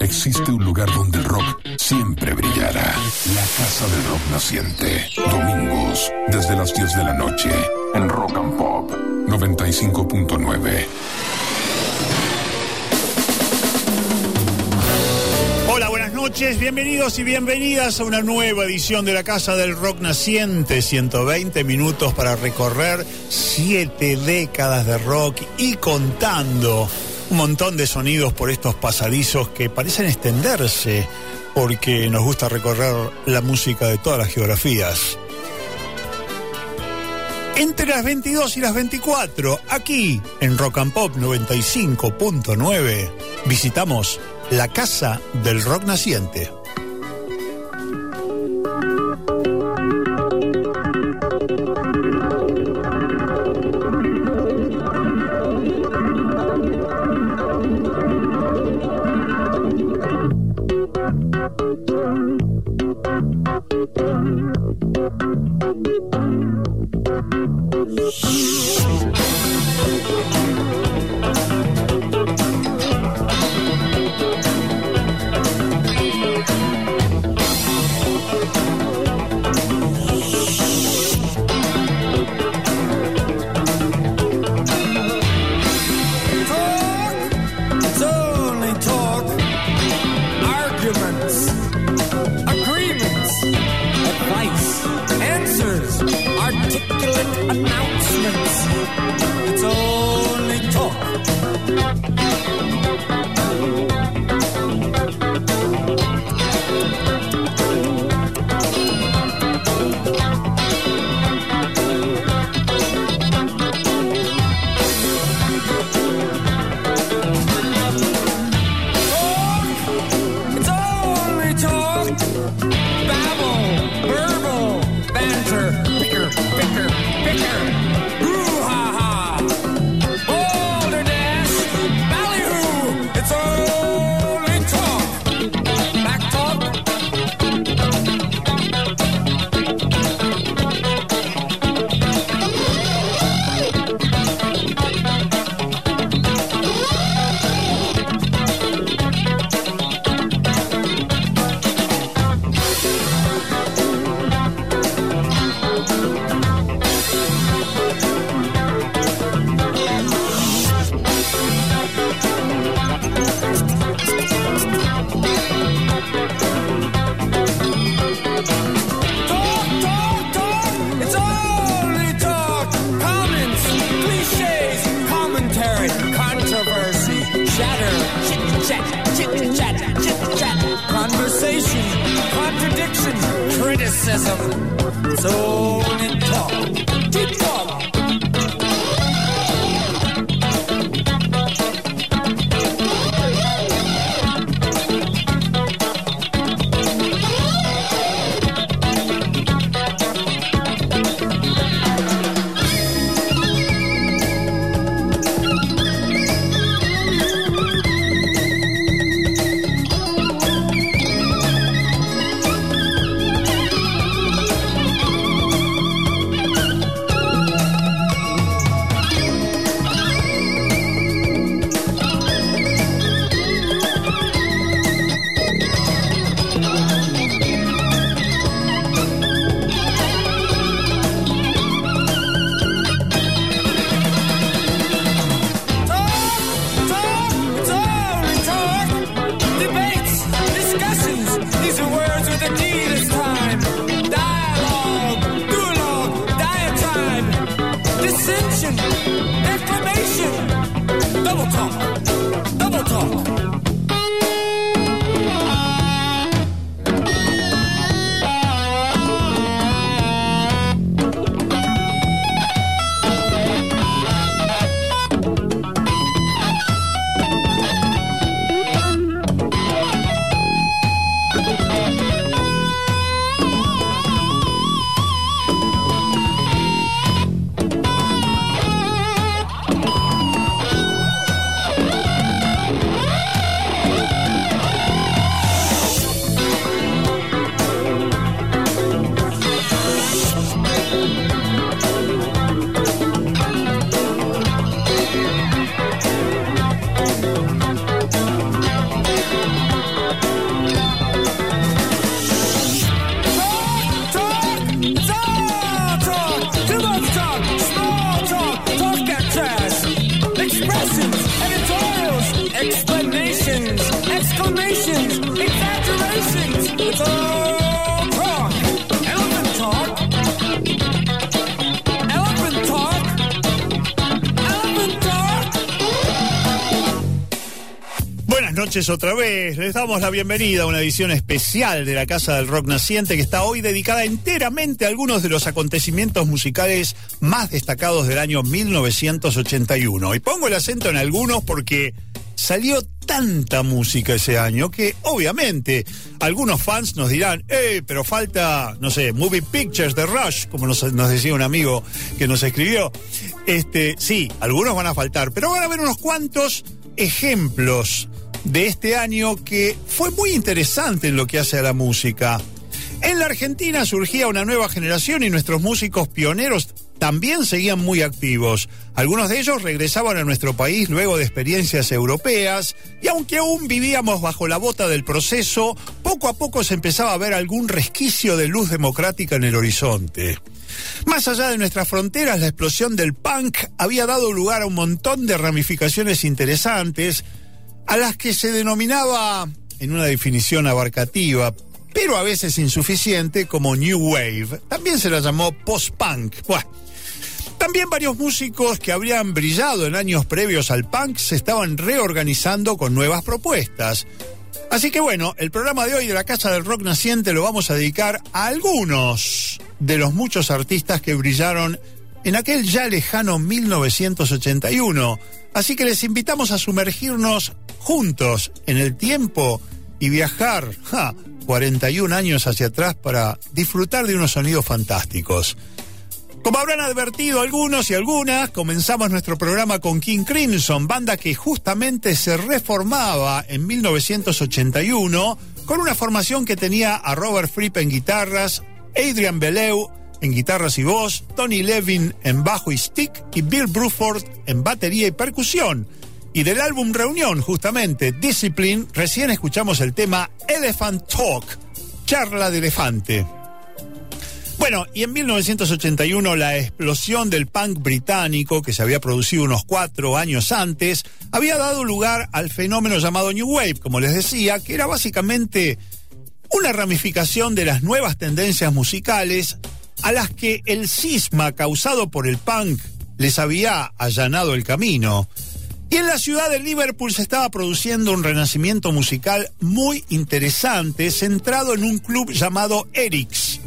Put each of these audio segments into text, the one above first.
Existe un lugar donde el rock siempre brillará. La Casa del Rock Naciente. Domingos, desde las 10 de la noche, en Rock and Pop 95.9. Hola, buenas noches, bienvenidos y bienvenidas a una nueva edición de la Casa del Rock Naciente. 120 minutos para recorrer siete décadas de rock y contando un montón de sonidos por estos pasadizos que parecen extenderse porque nos gusta recorrer la música de todas las geografías. Entre las 22 y las 24, aquí en Rock and Pop 95.9, visitamos la Casa del Rock Naciente. Thank you. Noches otra vez. Les damos la bienvenida a una edición especial de la Casa del Rock Naciente que está hoy dedicada enteramente a algunos de los acontecimientos musicales más destacados del año 1981. Y pongo el acento en algunos porque salió tanta música ese año que obviamente algunos fans nos dirán, eh, pero falta, no sé, Movie Pictures de Rush, como nos, decía un amigo que nos escribió. Este, sí, algunos van a faltar, pero van a haber unos cuantos ejemplos de este año que fue muy interesante en lo que hace a la música. En la Argentina surgía una nueva generación y nuestros músicos pioneros también seguían muy activos. Algunos de ellos regresaban a nuestro país luego de experiencias europeas y aunque aún vivíamos bajo la bota del proceso, poco a poco se empezaba a ver algún resquicio de luz democrática en el horizonte. Más allá de nuestras fronteras, la explosión del punk había dado lugar a un montón de ramificaciones interesantes a las que se denominaba, en una definición abarcativa, pero a veces insuficiente, como New Wave. También se la llamó post-punk. También varios músicos que habrían brillado en años previos al punk se estaban reorganizando con nuevas propuestas. Así que bueno, el programa de hoy de la Casa del Rock Naciente lo vamos a dedicar a algunos de los muchos artistas que brillaron en aquel ya lejano 1981. Así que les invitamos a sumergirnos juntos en el tiempo y viajar ja, 41 años hacia atrás para disfrutar de unos sonidos fantásticos. Como habrán advertido algunos y algunas, comenzamos nuestro programa con King Crimson, banda que justamente se reformaba en 1981 con una formación que tenía a Robert Fripp en guitarras, Adrian Bellew en guitarras y voz, Tony Levin en bajo y stick y Bill Bruford en batería y percusión. Y del álbum Reunión, justamente, Discipline, recién escuchamos el tema Elephant Talk, charla de elefante. Bueno, y en 1981 la explosión del punk británico, que se había producido unos cuatro años antes, había dado lugar al fenómeno llamado New Wave, como les decía, que era básicamente una ramificación de las nuevas tendencias musicales a las que el cisma causado por el punk les había allanado el camino. Y en la ciudad de Liverpool se estaba produciendo un renacimiento musical muy interesante, centrado en un club llamado Eric's.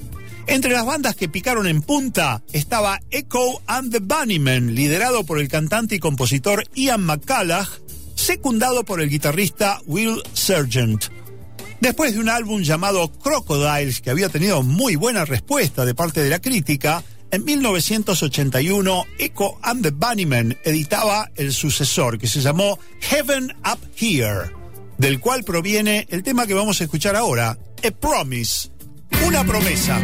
Entre las bandas que picaron en punta estaba Echo and the Bunnymen, liderado por el cantante y compositor Ian McCallagh, secundado por el guitarrista Will Sargent. Después de un álbum llamado Crocodiles, que había tenido muy buena respuesta de parte de la crítica, en 1981 Echo and the Bunnymen editaba el sucesor que se llamó Heaven Up Here, del cual proviene el tema que vamos a escuchar ahora, A Promise, una promesa.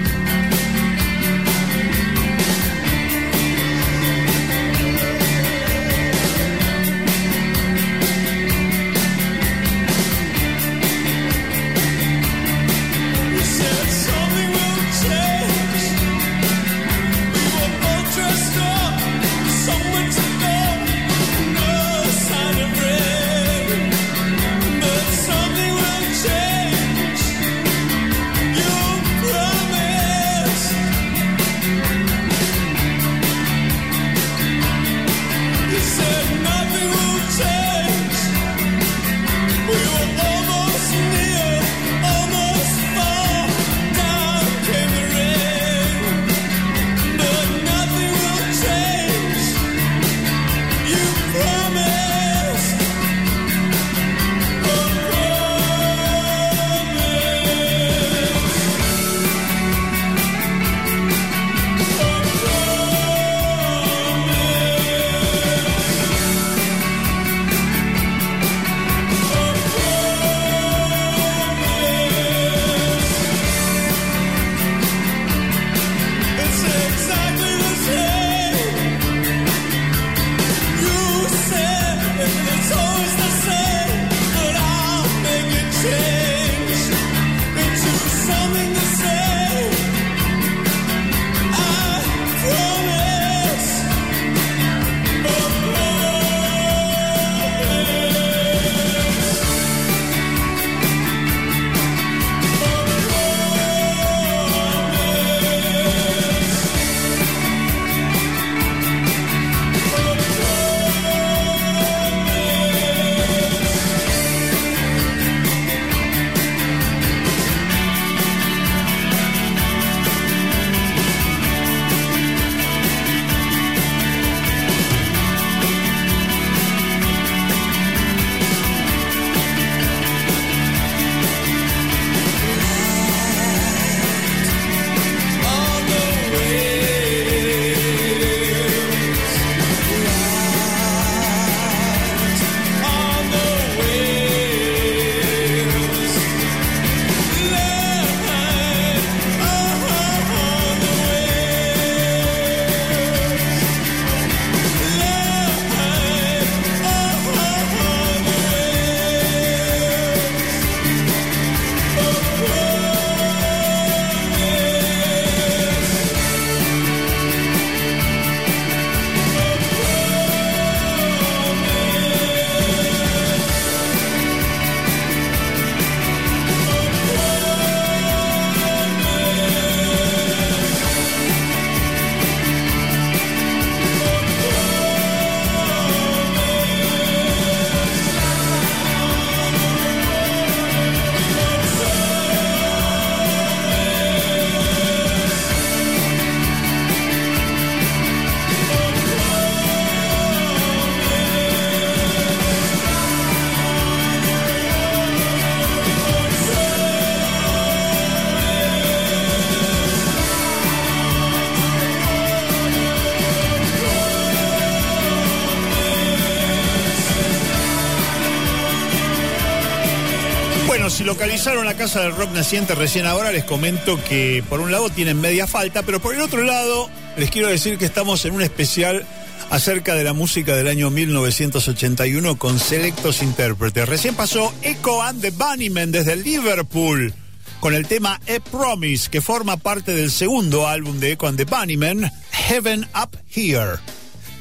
Localizaron la Casa del Rock Naciente recién ahora, les comento que por un lado tienen media falta, pero por el otro lado les quiero decir que estamos en un especial acerca de la música del año 1981 con selectos intérpretes. Recién pasó Echo and the Bunnymen desde Liverpool con el tema A Promise, que forma parte del segundo álbum de Echo and the Bunnymen, Heaven Up Here.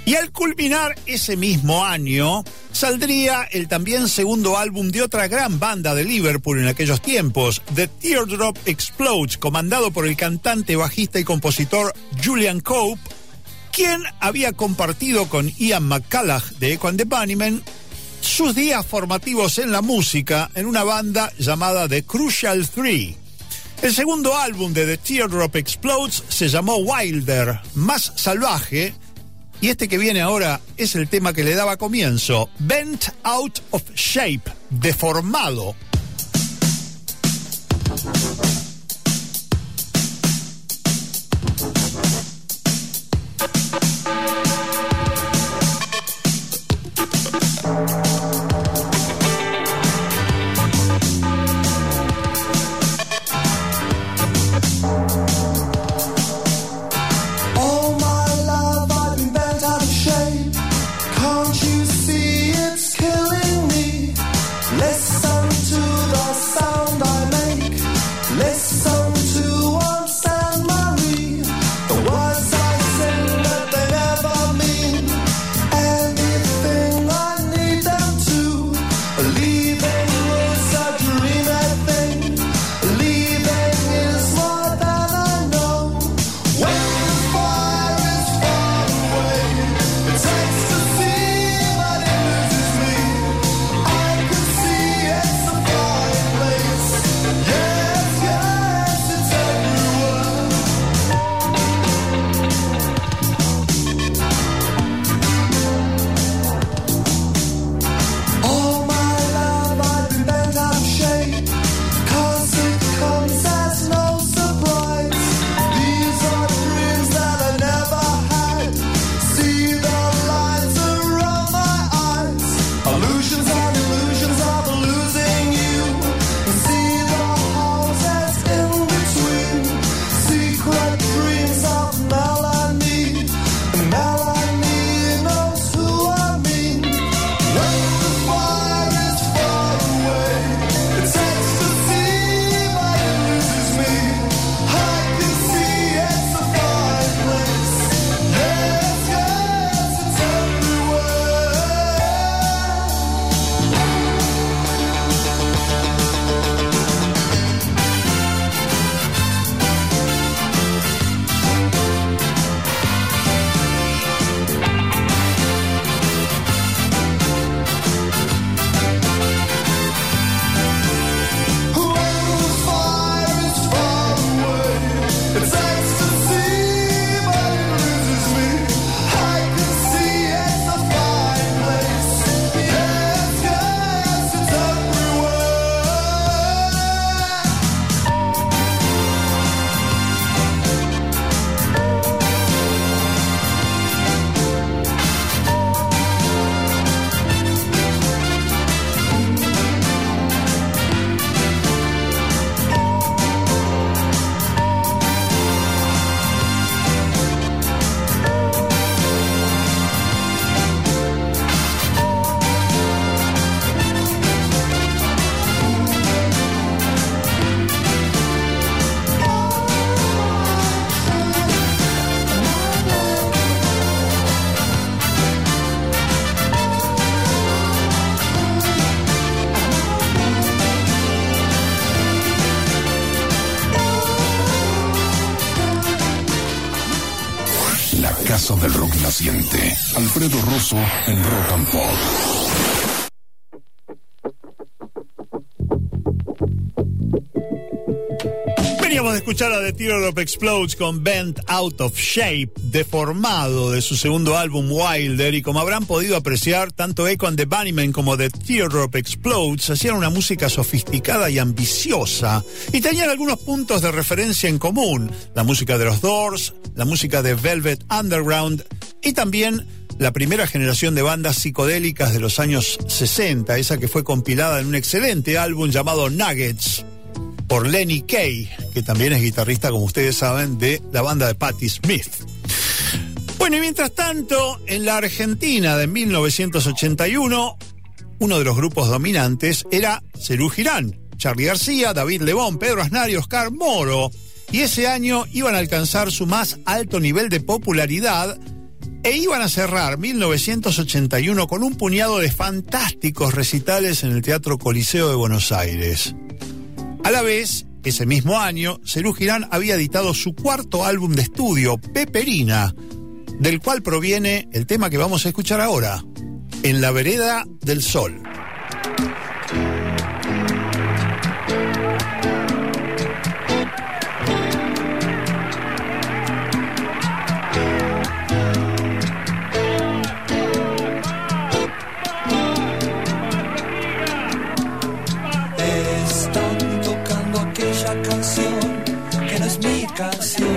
Y al culminar ese mismo año, saldría el también segundo álbum de otra gran banda de Liverpool en aquellos tiempos, The Teardrop Explodes, comandado por el cantante, bajista y compositor Julian Cope, quien había compartido con Ian McCallagh de Echo and the Bunnymen sus días formativos en la música en una banda llamada The Crucial Three. El segundo álbum de The Teardrop Explodes se llamó Wilder, más salvaje, y este que viene ahora es el tema que le daba comienzo, Bent Out of Shape, deformado. En Rock Pop. Veníamos de escuchar a The Teardrop Explodes con Bent Out of Shape, deformado de su segundo álbum Wilder, y como habrán podido apreciar, tanto Echo and the Bunnymen como The Teardrop Explodes hacían una música sofisticada y ambiciosa, y tenían algunos puntos de referencia en común, la música de los Doors, la música de Velvet Underground, y también la primera generación de bandas psicodélicas de los años 60, esa que fue compilada en un excelente álbum llamado Nuggets por Lenny Kay, que también es guitarrista, como ustedes saben, de la banda de Patti Smith. Bueno, y mientras tanto, en la Argentina de 1981, uno de los grupos dominantes era Cerú Girán, Charlie García, David Lebón, Pedro Aznar y Oscar Moro. Y ese año iban a alcanzar su más alto nivel de popularidad e iban a cerrar 1981 con un puñado de fantásticos recitales en el Teatro Coliseo de Buenos Aires. A la vez, ese mismo año, Cerú Girán había editado su cuarto álbum de estudio, Peperina, del cual proviene el tema que vamos a escuchar ahora, En la vereda del sol. Canción.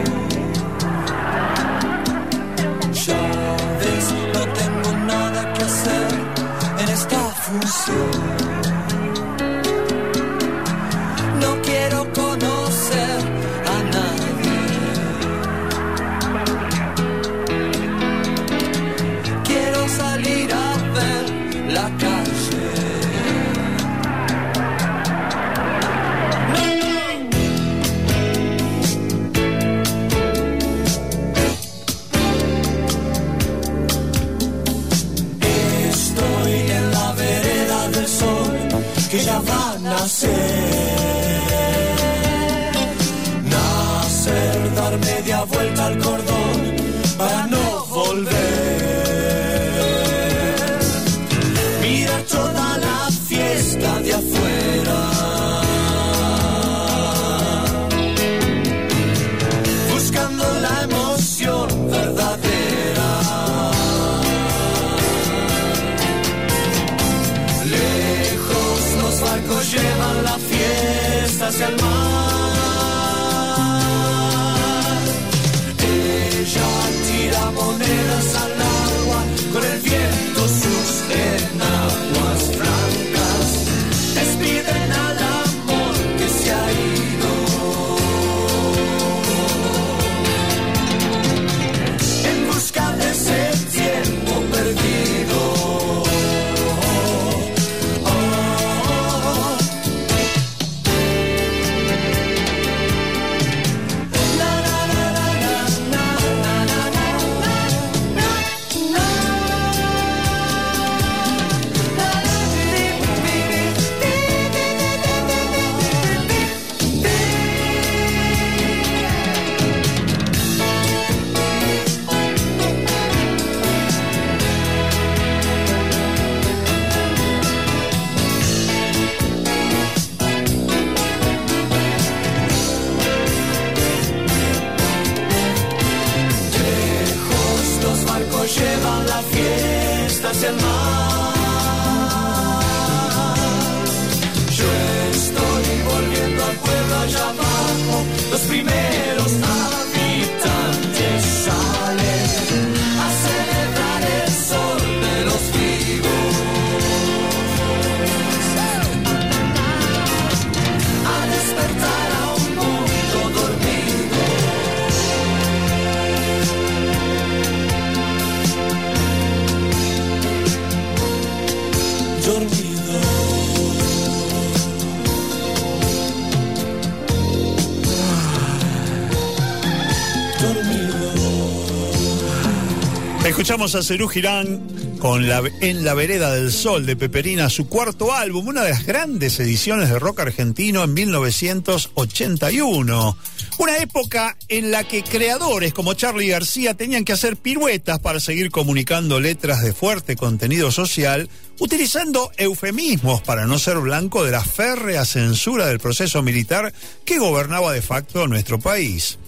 Escuchamos a Cerú Girán con la, En la vereda del sol de Peperina, su cuarto álbum, una de las grandes ediciones de rock argentino en 1981. Una época en la que creadores como Charlie García tenían que hacer piruetas para seguir comunicando letras de fuerte contenido social, utilizando eufemismos para no ser blanco de la férrea censura del proceso militar que gobernaba de facto nuestro país.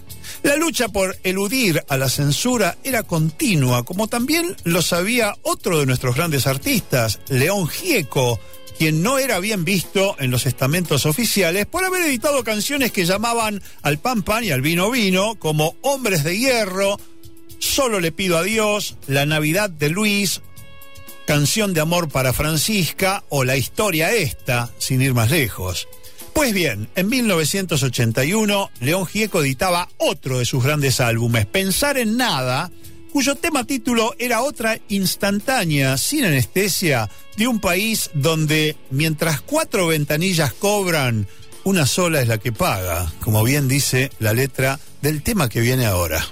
La lucha por eludir a la censura era continua, como también lo sabía otro de nuestros grandes artistas, León Gieco, quien no era bien visto en los estamentos oficiales por haber editado canciones que llamaban al pan pan y al vino vino, como Hombres de Hierro, Solo le pido a Dios, La Navidad de Luis, Canción de Amor para Francisca o La Historia Esta, sin ir más lejos. Pues bien, en 1981, León Gieco editaba otro de sus grandes álbumes, Pensar en Nada, cuyo tema título era otra instantánea, sin anestesia, de un país donde mientras cuatro ventanillas cobran, una sola es la que paga, como bien dice la letra del tema que viene ahora.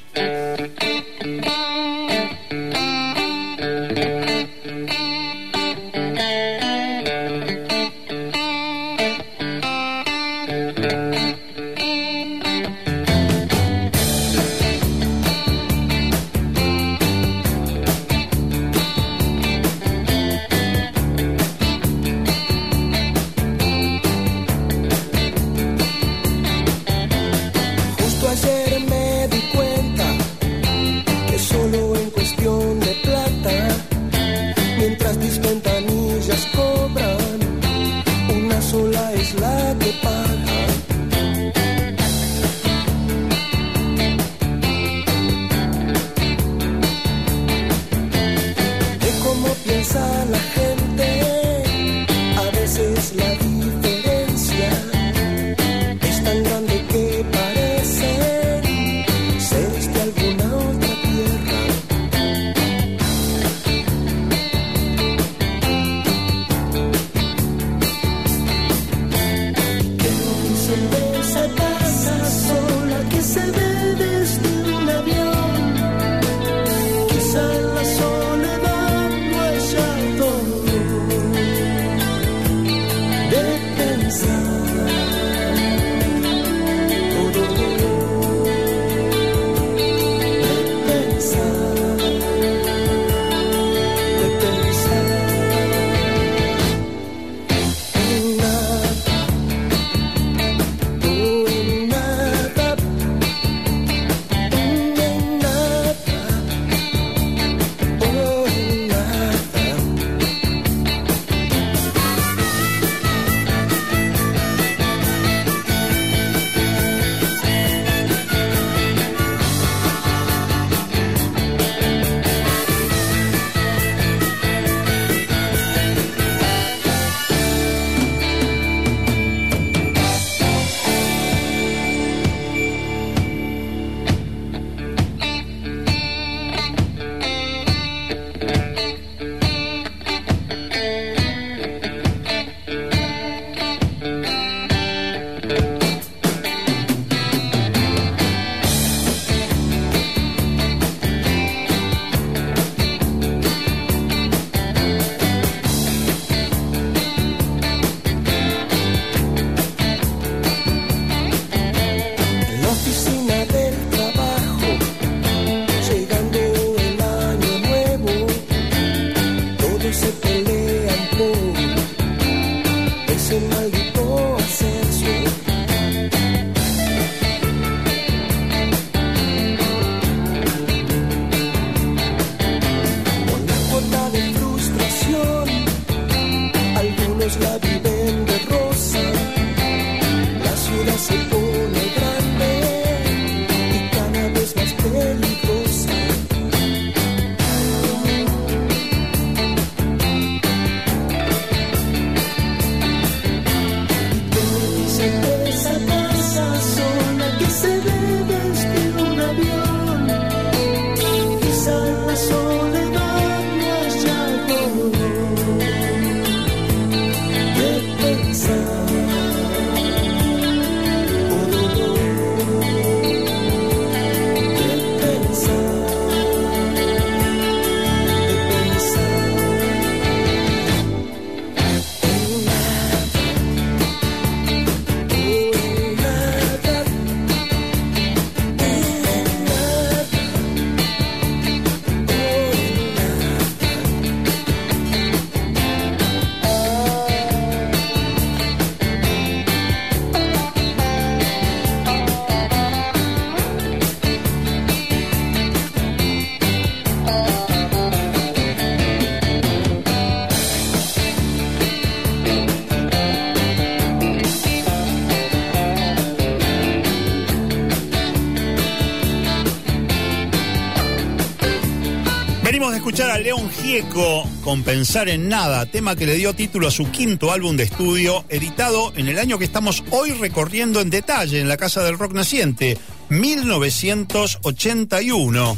Escuchar a León Gieco con Pensar en Nada, tema que le dio título a su quinto álbum de estudio, editado en el año que estamos hoy recorriendo en detalle en la Casa del Rock Naciente, 1981.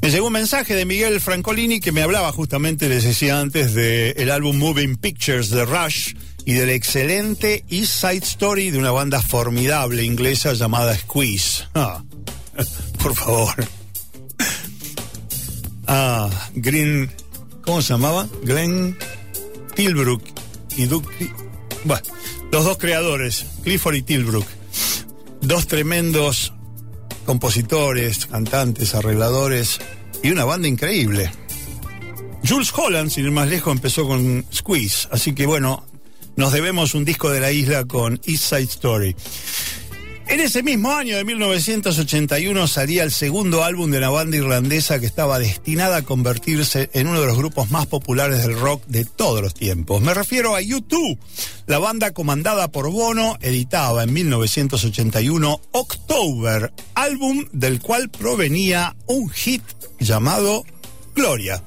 Me llegó un mensaje de Miguel Francolini que me hablaba justamente, les decía antes, del álbum Moving Pictures de Rush y del excelente East Side Story de una banda formidable inglesa llamada Squeeze. Ah, por favor. Green. ¿Cómo se llamaba? Glenn Tilbrook y Duke. Bueno, los dos creadores, Clifford y Tilbrook. Dos tremendos compositores, cantantes, arregladores y una banda increíble. Jules Holland, sin ir más lejos, empezó con Squeeze. Así que bueno, nos debemos un disco de la isla con East Side Story. En ese mismo año de 1981 salía el segundo álbum de la banda irlandesa que estaba destinada a convertirse en uno de los grupos más populares del rock de todos los tiempos. Me refiero a U2. La banda comandada por Bono editaba en 1981 October, álbum del cual provenía un hit llamado Gloria.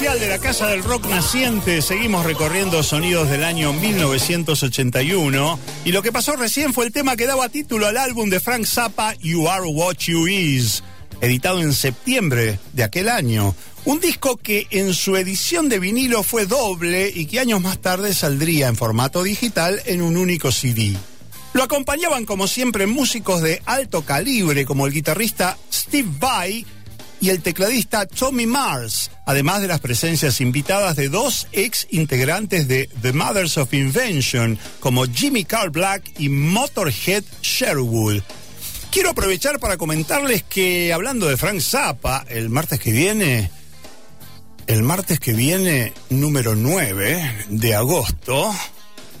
de la Casa del Rock Naciente. Seguimos recorriendo sonidos del año 1981. Y lo que pasó recién fue el tema que daba título al álbum de Frank Zappa, You Are What You Is, editado en septiembre de aquel año. Un disco que en su edición de vinilo fue doble y que años más tarde saldría en formato digital en un único CD. Lo acompañaban como siempre músicos de alto calibre como el guitarrista Steve Vai y el tecladista Tommy Mars, además de las presencias invitadas de dos ex integrantes de The Mothers of Invention, como Jimmy Carl Black y Motorhead Sherwood. Quiero aprovechar para comentarles que hablando de Frank Zappa, el martes que viene, el martes que viene, número 9 de agosto,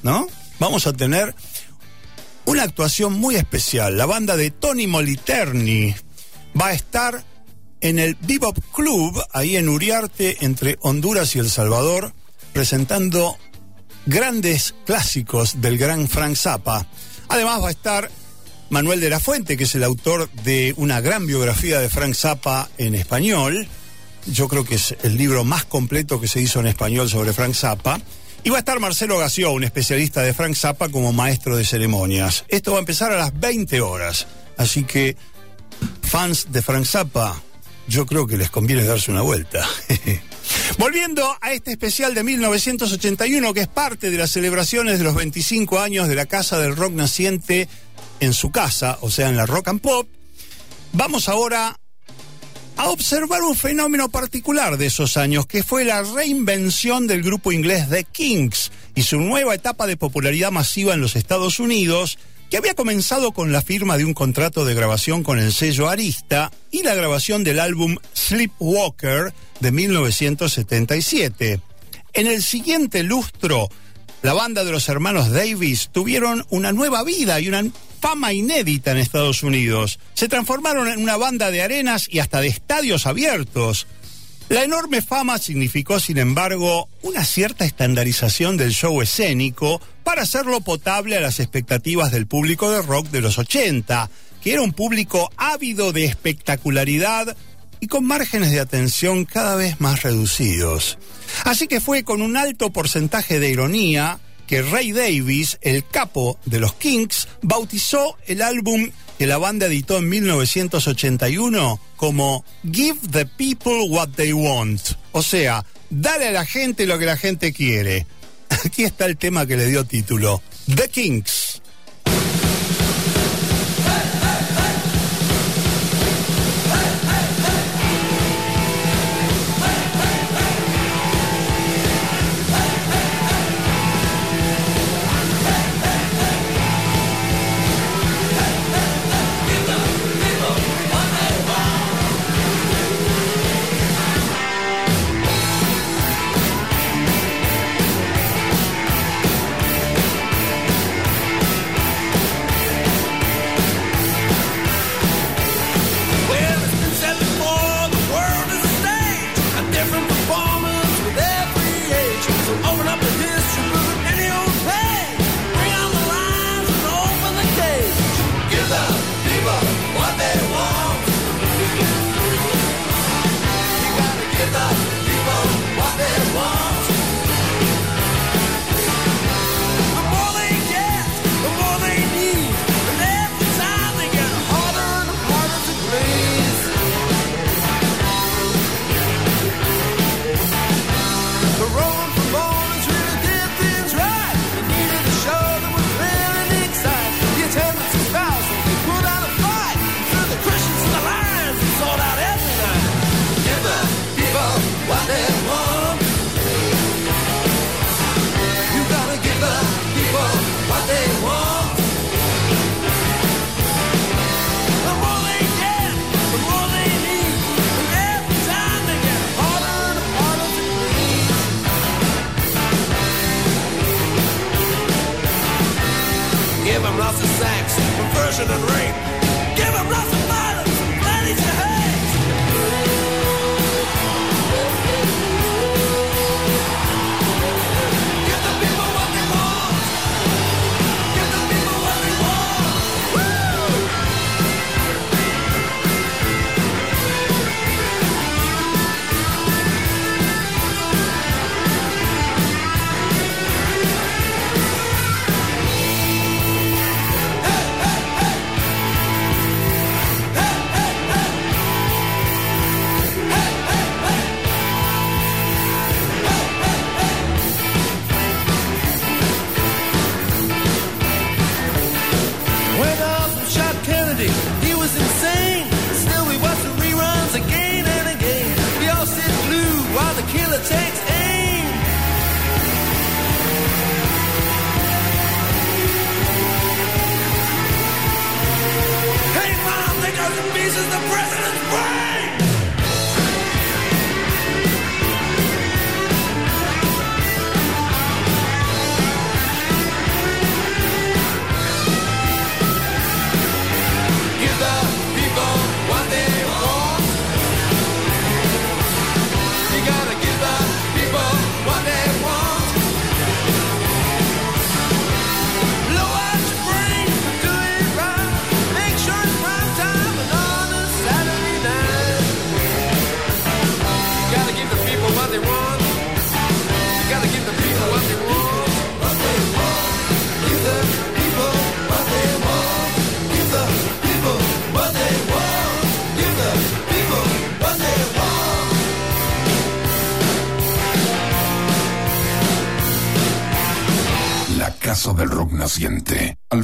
¿no? Vamos a tener una actuación muy especial. La banda de Tony Moliterni va a estar en el Bebop Club, ahí en Uriarte, entre Honduras y El Salvador, presentando grandes clásicos del gran Frank Zappa. Además va a estar Manuel de la Fuente, que es el autor de una gran biografía de Frank Zappa en español. Yo creo que es el libro más completo que se hizo en español sobre Frank Zappa. Y va a estar Marcelo Gació, un especialista de Frank Zappa como maestro de ceremonias. Esto va a empezar a las 20 horas. Así que, fans de Frank Zappa, yo creo que les conviene darse una vuelta. Volviendo a este especial de 1981, que es parte de las celebraciones de los 25 años de la Casa del Rock Naciente en su casa, o sea, en la Rock and Pop, vamos ahora a observar un fenómeno particular de esos años, que fue la reinvención del grupo inglés The Kings y su nueva etapa de popularidad masiva en los Estados Unidos, que había comenzado con la firma de un contrato de grabación con el sello Arista y la grabación del álbum Sleepwalker de 1977. En el siguiente lustro, la banda de los hermanos Davis tuvieron una nueva vida y una fama inédita en Estados Unidos. Se transformaron en una banda de arenas y hasta de estadios abiertos. La enorme fama significó, sin embargo, una cierta estandarización del show escénico para hacerlo potable a las expectativas del público de rock de los 80, que era un público ávido de espectacularidad y con márgenes de atención cada vez más reducidos. Así que fue con un alto porcentaje de ironía que Ray Davis, el capo de los Kings, bautizó el álbum que la banda editó en 1981 como Give the People What They Want. O sea, dale a la gente lo que la gente quiere. Aquí está el tema que le dio título, The Kings.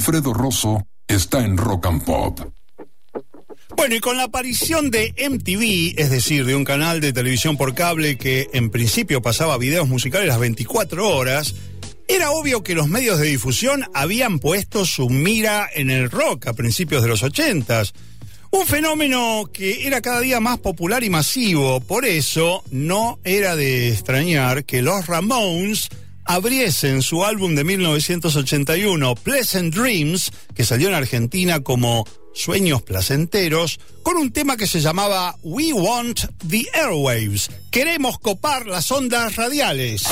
Alfredo Rosso está en Rock and Pop. Bueno, y con la aparición de MTV, es decir, de un canal de televisión por cable que en principio pasaba videos musicales las 24 horas, era obvio que los medios de difusión habían puesto su mira en el rock a principios de los 80 un fenómeno que era cada día más popular y masivo, por eso no era de extrañar que los Ramones abriesen su álbum de 1981, Pleasant Dreams, que salió en Argentina como Sueños Placenteros, con un tema que se llamaba We Want the Airwaves. Queremos copar las ondas radiales.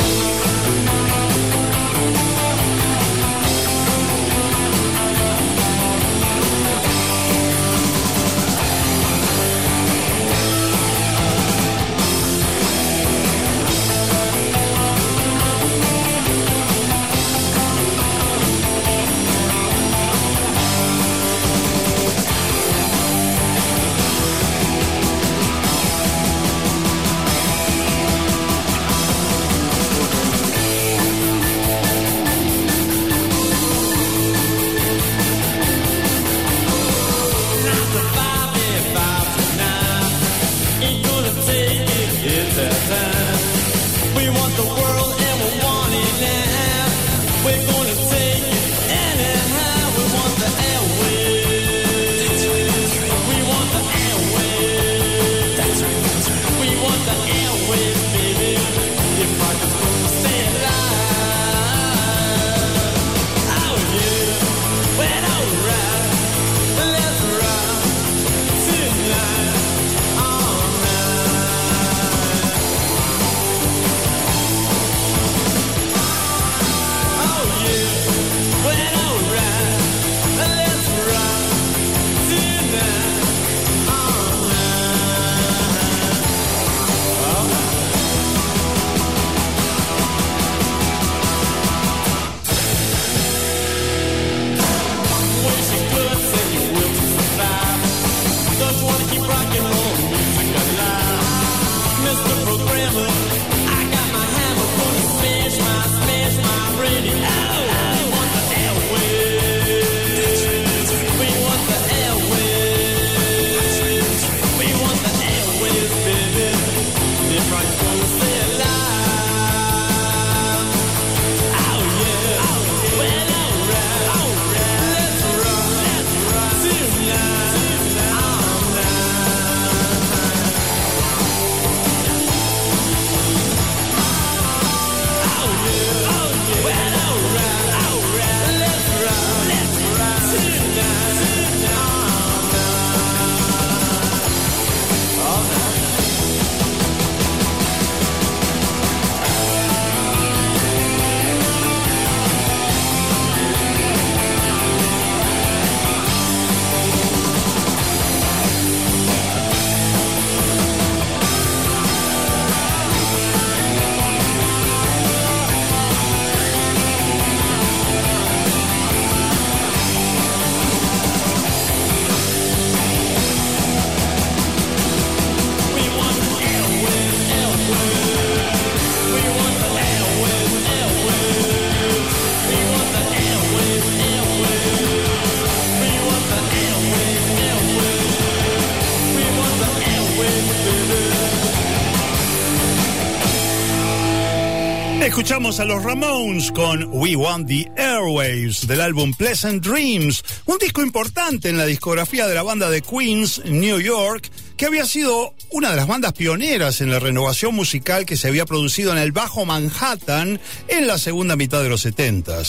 A los Ramones con We Want the Airwaves del álbum Pleasant Dreams, un disco importante en la discografía de la banda de Queens, New York, que había sido una de las bandas pioneras en la renovación musical que se había producido en el Bajo Manhattan en la segunda mitad de los 70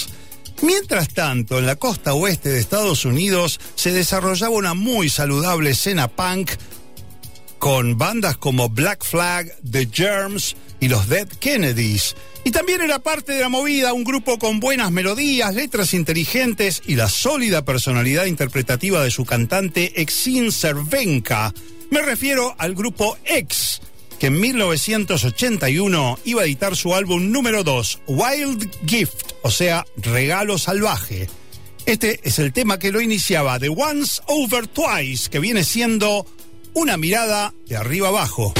Mientras tanto, en la costa oeste de Estados Unidos se desarrollaba una muy saludable escena punk con bandas como Black Flag, The Germs y los Dead Kennedys. Y también era parte de la movida un grupo con buenas melodías, letras inteligentes y la sólida personalidad interpretativa de su cantante Exin Cervenka. Me refiero al grupo X, que en 1981 iba a editar su álbum número 2, Wild Gift, o sea, Regalo Salvaje. Este es el tema que lo iniciaba, The Once Over Twice, que viene siendo una mirada de arriba abajo.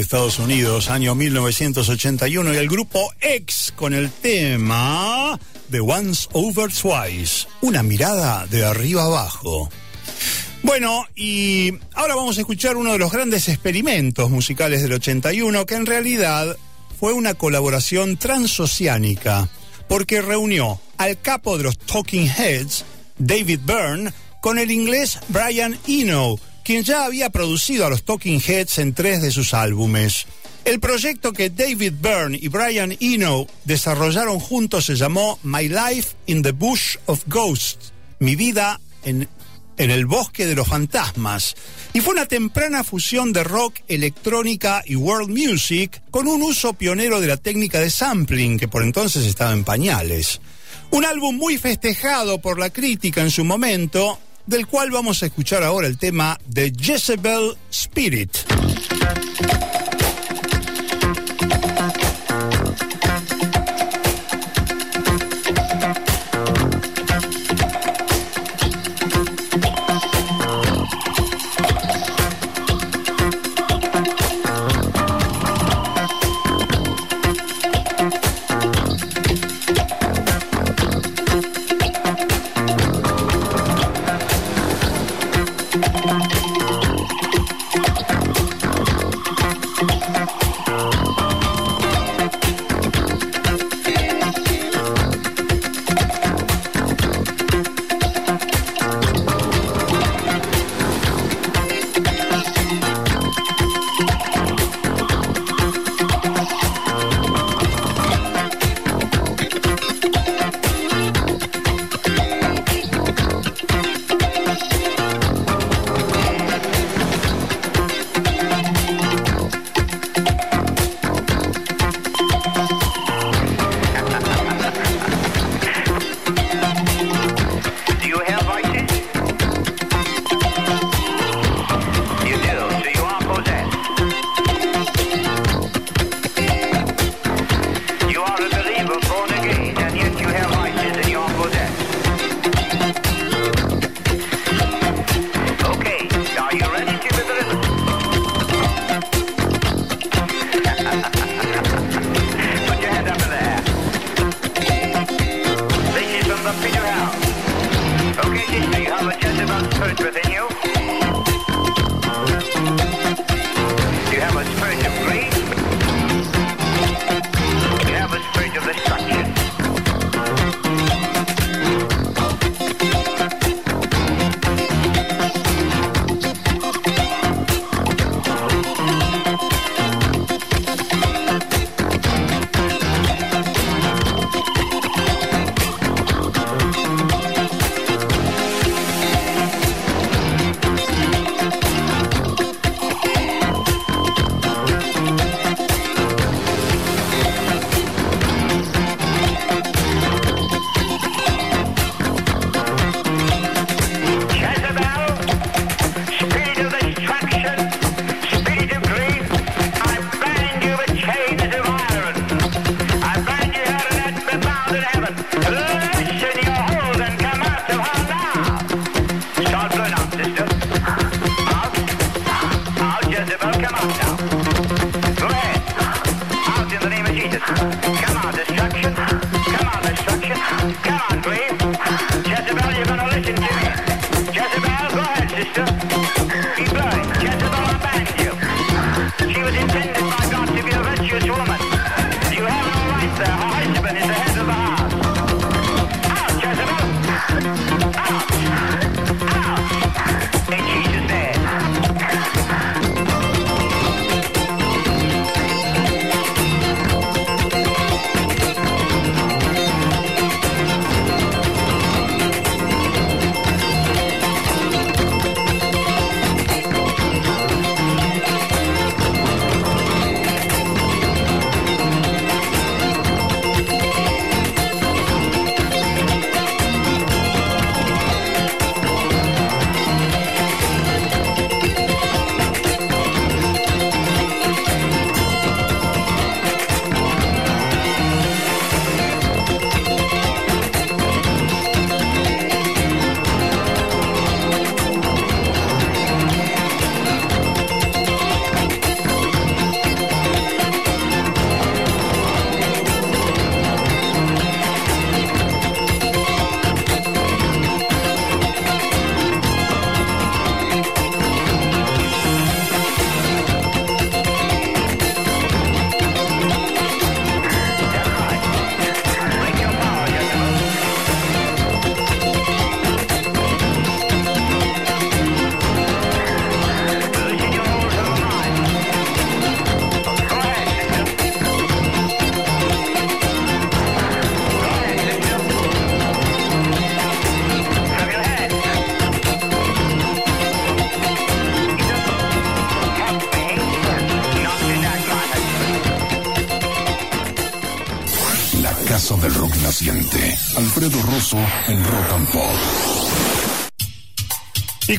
Estados Unidos, año 1981, y el grupo X con el tema The Once Over Twice, una mirada de arriba abajo. Bueno, y ahora vamos a escuchar uno de los grandes experimentos musicales del 81, que en realidad fue una colaboración transoceánica, porque reunió al capo de los Talking Heads, David Byrne, con el inglés Brian Eno, quien ya había producido a los Talking Heads en tres de sus álbumes. El proyecto que David Byrne y Brian Eno desarrollaron juntos se llamó My Life in the Bush of Ghosts, mi vida en, en el bosque de los fantasmas. Y fue una temprana fusión de rock, electrónica y world music con un uso pionero de la técnica de sampling que por entonces estaba en pañales. Un álbum muy festejado por la crítica en su momento, del cual vamos a escuchar ahora el tema de Jezebel Spirit.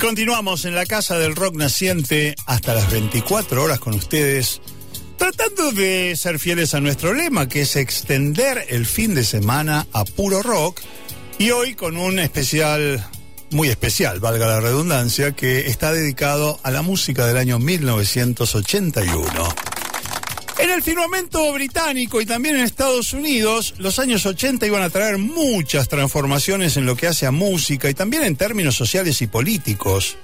Continuamos en la Casa del Rock Naciente hasta las 24 horas con ustedes, tratando de ser fieles a nuestro lema, que es extender el fin de semana a puro rock. Y hoy con un especial, muy especial, valga la redundancia, que está dedicado a la música del año 1981. En el firmamento británico y también en Estados Unidos, los años 80 iban a traer muchas transformaciones en lo que hace a música y también en términos sociales y políticos.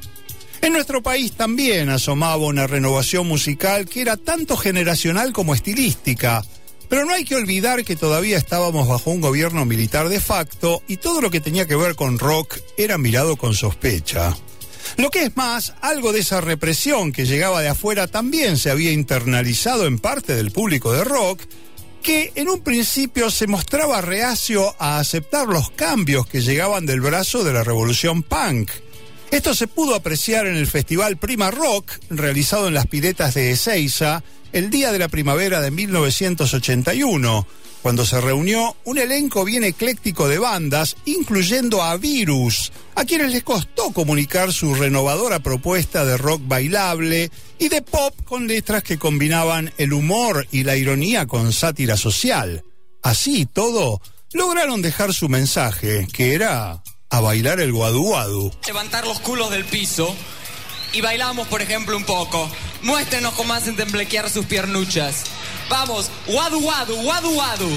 En nuestro país también asomaba una renovación musical que era tanto generacional como estilística. Pero no hay que olvidar que todavía estábamos bajo un gobierno militar de facto y todo lo que tenía que ver con rock era mirado con sospecha. Lo que es más, algo de esa represión que llegaba de afuera también se había internalizado en parte del público de rock, que en un principio se mostraba reacio a aceptar los cambios que llegaban del brazo de la revolución punk. Esto se pudo apreciar en el festival Prima Rock, realizado en las piletas de Ezeiza, el día de la primavera de 1981, cuando se reunió un elenco bien ecléctico de bandas, incluyendo a Virus, a quienes les costó comunicar su renovadora propuesta de rock bailable y de pop con letras que combinaban el humor y la ironía con sátira social. Así todo, lograron dejar su mensaje, que era a bailar el guadu guadu. levantar los culos del piso y bailamos, por ejemplo, un poco. Muéstrenos cómo hacen temblequear sus piernuchas. Vamos, guadu guadu, guadu guadu.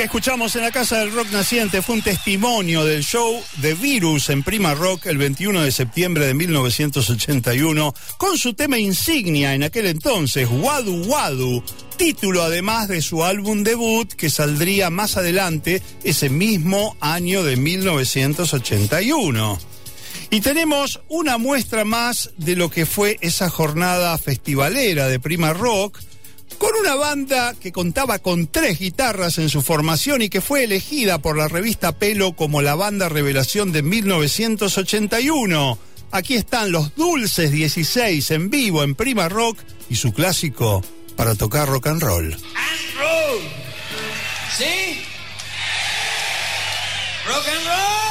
Que escuchamos en la Casa del Rock Naciente fue un testimonio del show de Virus en Prima Rock el 21 de septiembre de 1981, con su tema insignia en aquel entonces, Wadu Wadu, título además de su álbum debut que saldría más adelante ese mismo año de 1981. Y tenemos una muestra más de lo que fue esa jornada festivalera de Prima Rock, con una banda que contaba con tres guitarras en su formación y que fue elegida por la revista Pelo como la banda revelación de 1981. Aquí están los Dulces 16 en vivo en Prima Rock y su clásico para tocar rock and roll. Rock and roll.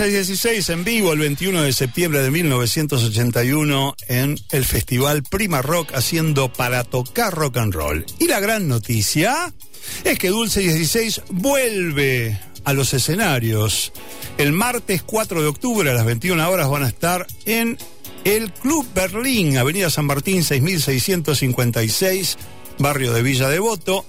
616 en vivo el 21 de septiembre de 1981 en el festival Prima Rock haciendo para tocar rock and roll. Y la gran noticia es que Dulce 16 vuelve a los escenarios. El martes 4 de octubre a las 21 horas van a estar en el Club Berlín, Avenida San Martín 6656, barrio de Villa Devoto,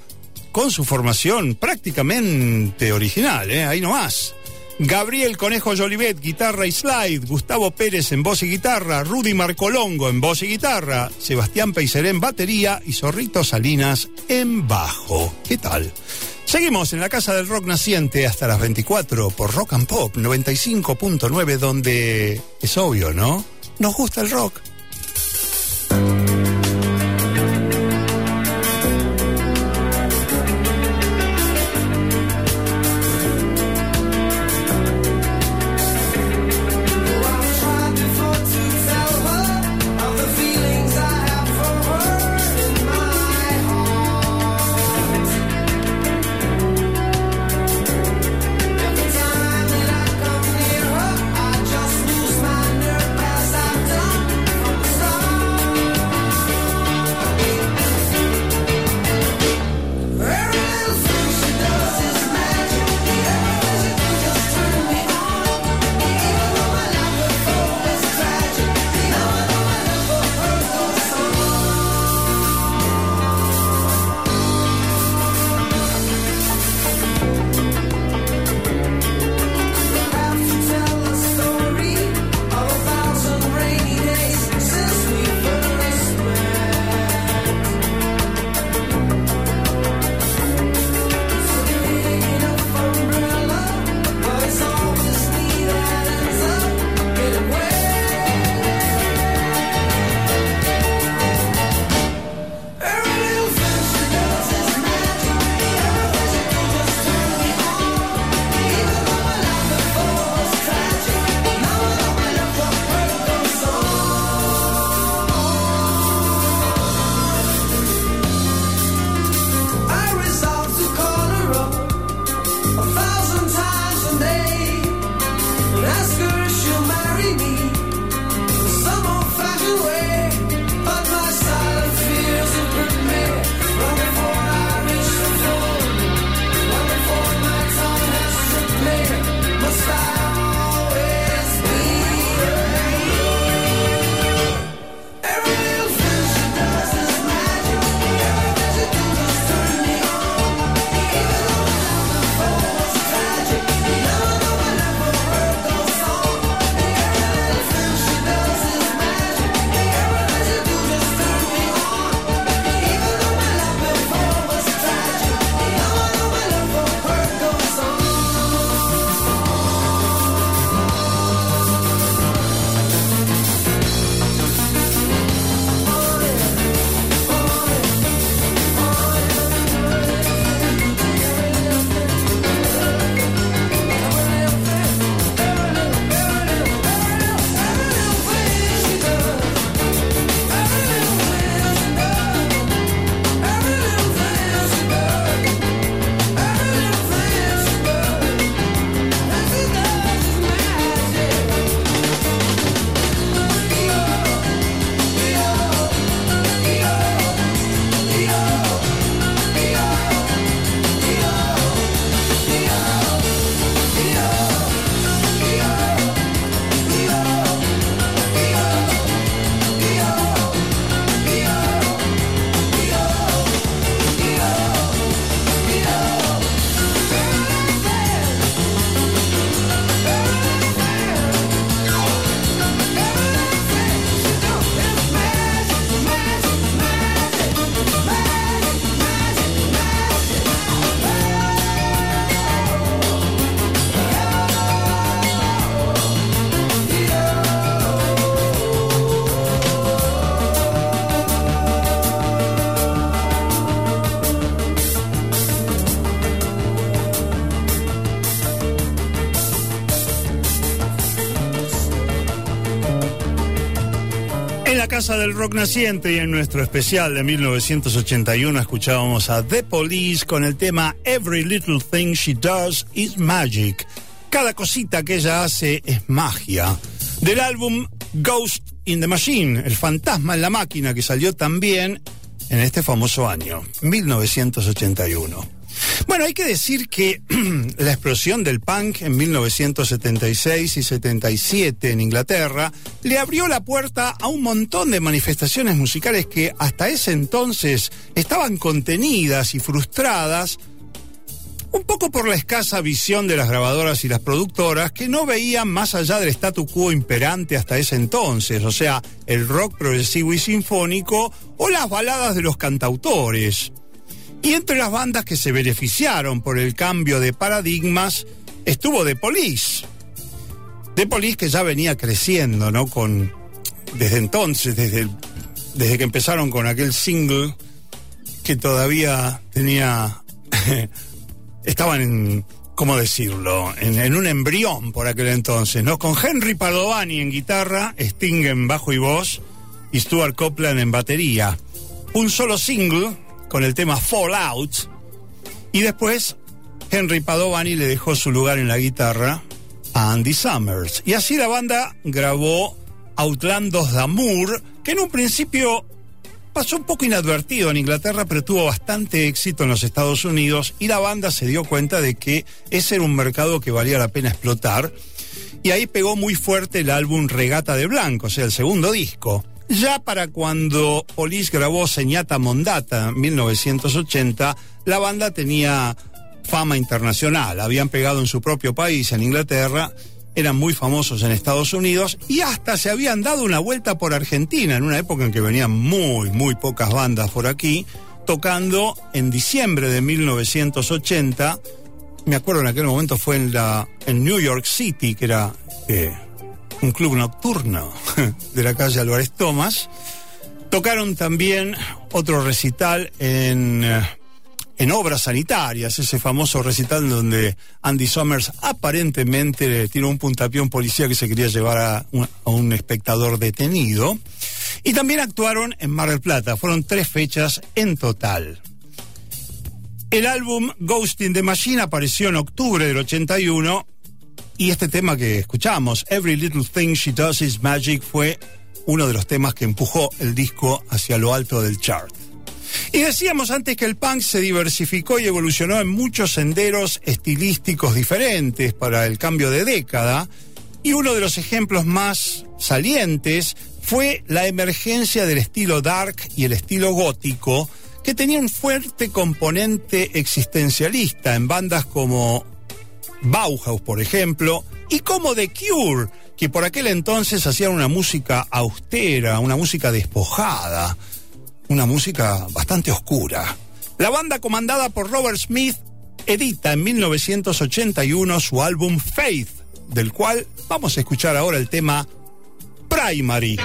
con su formación prácticamente original, ¿eh? ahí nomás. Gabriel Conejo Jolivet, guitarra y slide, Gustavo Pérez en voz y guitarra, Rudy Marcolongo en voz y guitarra, Sebastián Peiser en batería y Zorrito Salinas en bajo. ¿Qué tal? Seguimos en la Casa del Rock Naciente hasta las 24 por Rock and Pop 95.9 donde es obvio, ¿no? Nos gusta el rock. Casa del Rock Naciente y en nuestro especial de 1981 escuchábamos a The Police con el tema Every Little Thing She Does Is Magic. Cada cosita que ella hace es magia. Del álbum Ghost in the Machine, El fantasma en la máquina, que salió también en este famoso año, 1981. Bueno, hay que decir que la explosión del punk en 1976 y 77 en Inglaterra le abrió la puerta a un montón de manifestaciones musicales que hasta ese entonces estaban contenidas y frustradas un poco por la escasa visión de las grabadoras y las productoras que no veían más allá del statu quo imperante hasta ese entonces, o sea, el rock progresivo y sinfónico o las baladas de los cantautores. Y entre las bandas que se beneficiaron por el cambio de paradigmas estuvo The Police. The Police que ya venía creciendo, ¿no? Con desde entonces, desde desde que empezaron con aquel single que todavía tenía estaban en ¿cómo decirlo? En, en un embrión por aquel entonces, ¿no? Con Henry Padovani en guitarra, Sting en bajo y voz y Stuart Copeland en batería. Un solo single con el tema Fallout y después Henry Padovani le dejó su lugar en la guitarra a Andy Summers. Y así la banda grabó Outlandos d'Amour, que en un principio pasó un poco inadvertido en Inglaterra, pero tuvo bastante éxito en los Estados Unidos y la banda se dio cuenta de que ese era un mercado que valía la pena explotar. Y ahí pegó muy fuerte el álbum Regata de Blanco, o sea, el segundo disco. Ya para cuando Police grabó Señata Mondata en 1980, la banda tenía fama internacional. Habían pegado en su propio país, en Inglaterra, eran muy famosos en Estados Unidos y hasta se habían dado una vuelta por Argentina, en una época en que venían muy, muy pocas bandas por aquí, tocando en diciembre de 1980. Me acuerdo en aquel momento fue en, la, en New York City, que era eh, un club nocturno de la calle Álvarez Thomas. Tocaron también otro recital en, eh, en obras sanitarias, ese famoso recital donde Andy Summers aparentemente tiró un puntapié a un policía que se quería llevar a un, a un espectador detenido. Y también actuaron en Mar del Plata, fueron tres fechas en total. El álbum Ghost in the Machine apareció en octubre del 81 y este tema que escuchamos, Every Little Thing She Does Is Magic, fue uno de los temas que empujó el disco hacia lo alto del chart. Y decíamos antes que el punk se diversificó y evolucionó en muchos senderos estilísticos diferentes para el cambio de década, y uno de los ejemplos más salientes fue la emergencia del estilo dark y el estilo gótico, que tenía un fuerte componente existencialista en bandas como Bauhaus, por ejemplo, y como The Cure, que por aquel entonces hacían una música austera, una música despojada, una música bastante oscura. La banda comandada por Robert Smith edita en 1981 su álbum Faith, del cual vamos a escuchar ahora el tema Primary.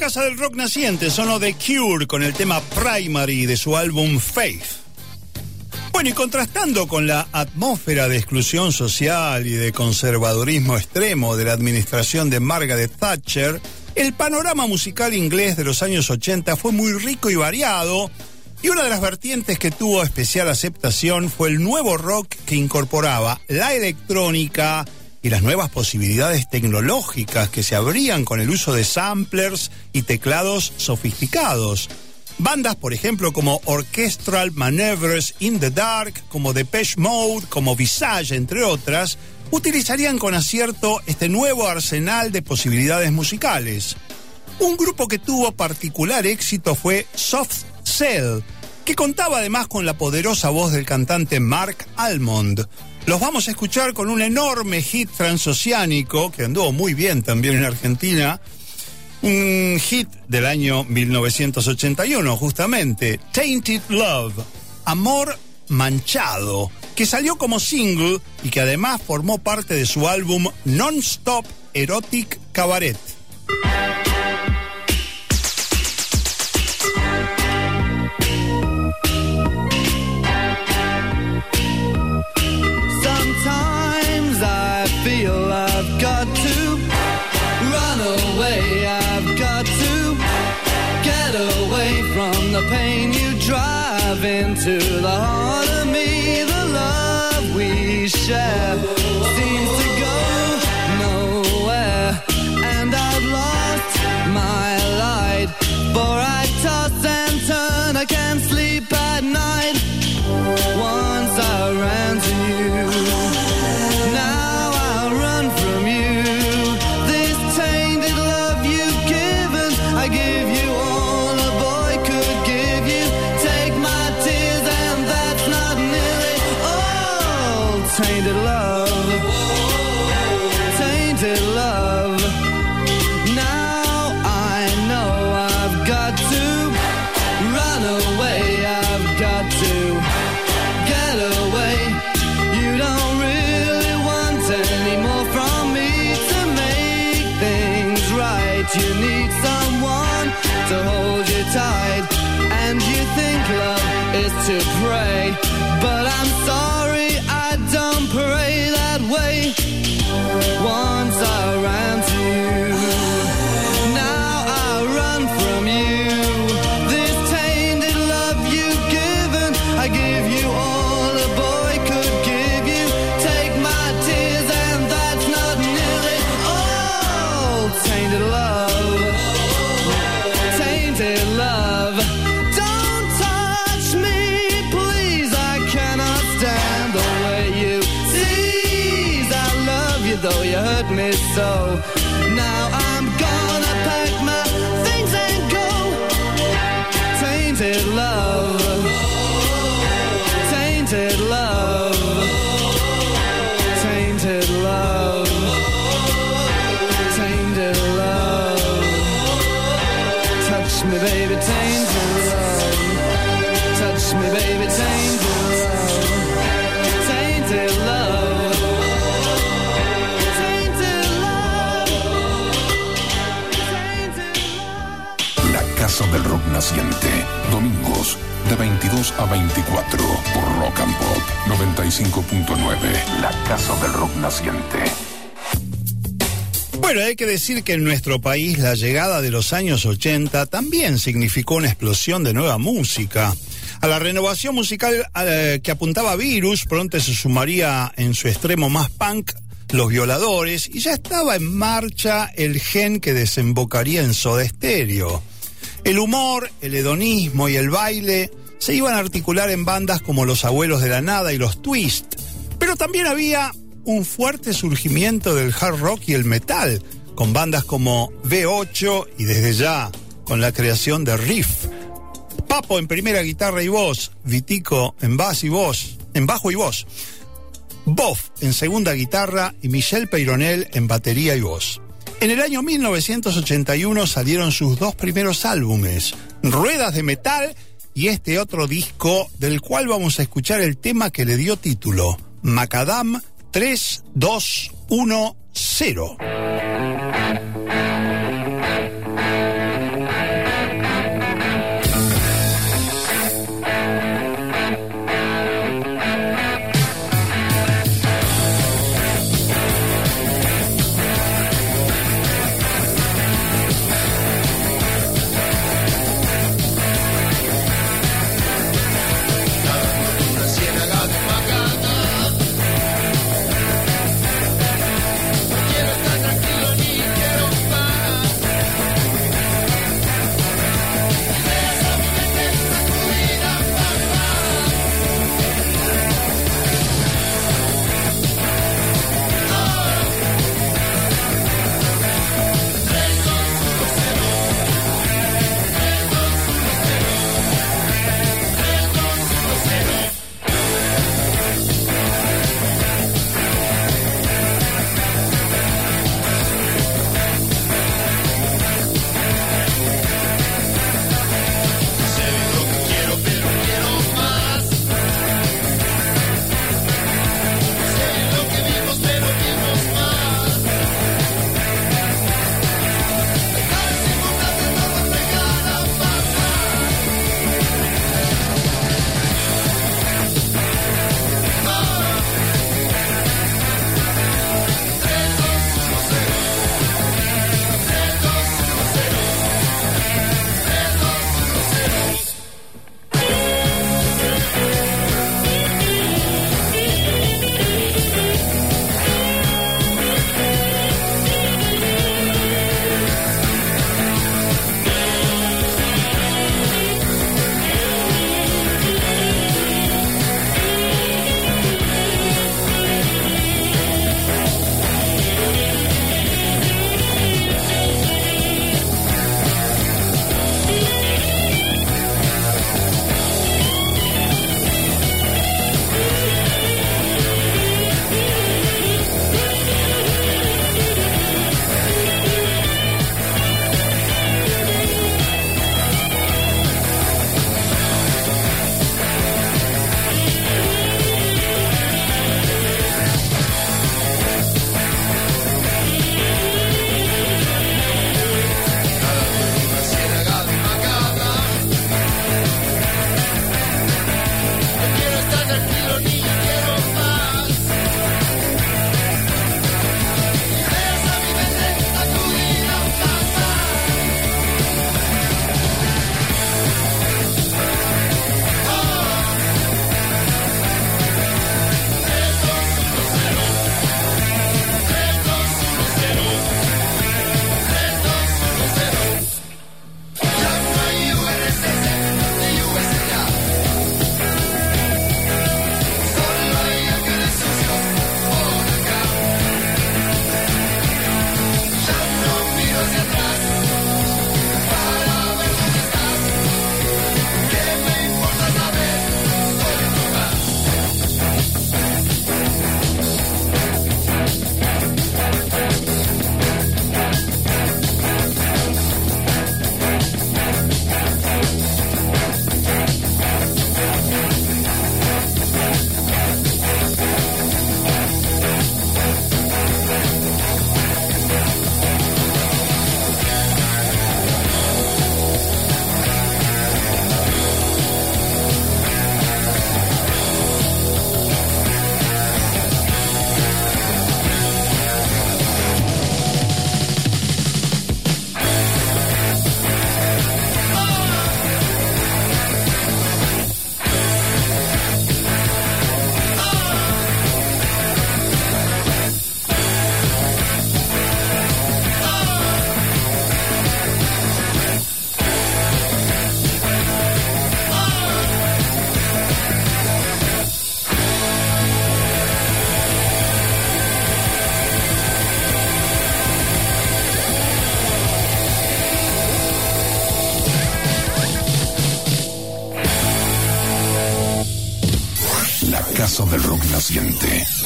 Casa del rock naciente sonó The Cure con el tema Primary de su álbum Faith. Bueno, y contrastando con la atmósfera de exclusión social y de conservadurismo extremo de la administración de Margaret Thatcher, el panorama musical inglés de los años 80 fue muy rico y variado, y una de las vertientes que tuvo especial aceptación fue el nuevo rock que incorporaba la electrónica y las nuevas posibilidades tecnológicas que se abrían con el uso de samplers y teclados sofisticados. Bandas, por ejemplo, como Orchestral Maneuvers in the Dark, como Depeche Mode, como Visage, entre otras, utilizarían con acierto este nuevo arsenal de posibilidades musicales. Un grupo que tuvo particular éxito fue Soft Cell, que contaba además con la poderosa voz del cantante Mark Almond. Los vamos a escuchar con un enorme hit transoceánico que anduvo muy bien también en Argentina. Un hit del año 1981, justamente, Tainted Love, Amor Manchado, que salió como single y que además formó parte de su álbum Non-Stop Erotic Cabaret. Into the heart casa del rock naciente. Domingos de 22 a 24 por Rock and Pop 95.9. La casa del rock naciente. Bueno, hay que decir que en nuestro país la llegada de los años 80 también significó una explosión de nueva música. A la renovación musical que apuntaba Virus, pronto se sumaría en su extremo más punk los violadores y ya estaba en marcha el gen que desembocaría en Soda Stereo. El humor, el hedonismo y el baile se iban a articular en bandas como Los Abuelos de la Nada y Los Twist, pero también había un fuerte surgimiento del hard rock y el metal, con bandas como V8 y desde ya con la creación de Riff. Papo en primera guitarra y voz, Vitico en bass y voz, en bajo y voz. Boff en segunda guitarra y Michel Peyronel en batería y voz. En el año 1981 salieron sus dos primeros álbumes, Ruedas de Metal y este otro disco del cual vamos a escuchar el tema que le dio título, Macadam 3210.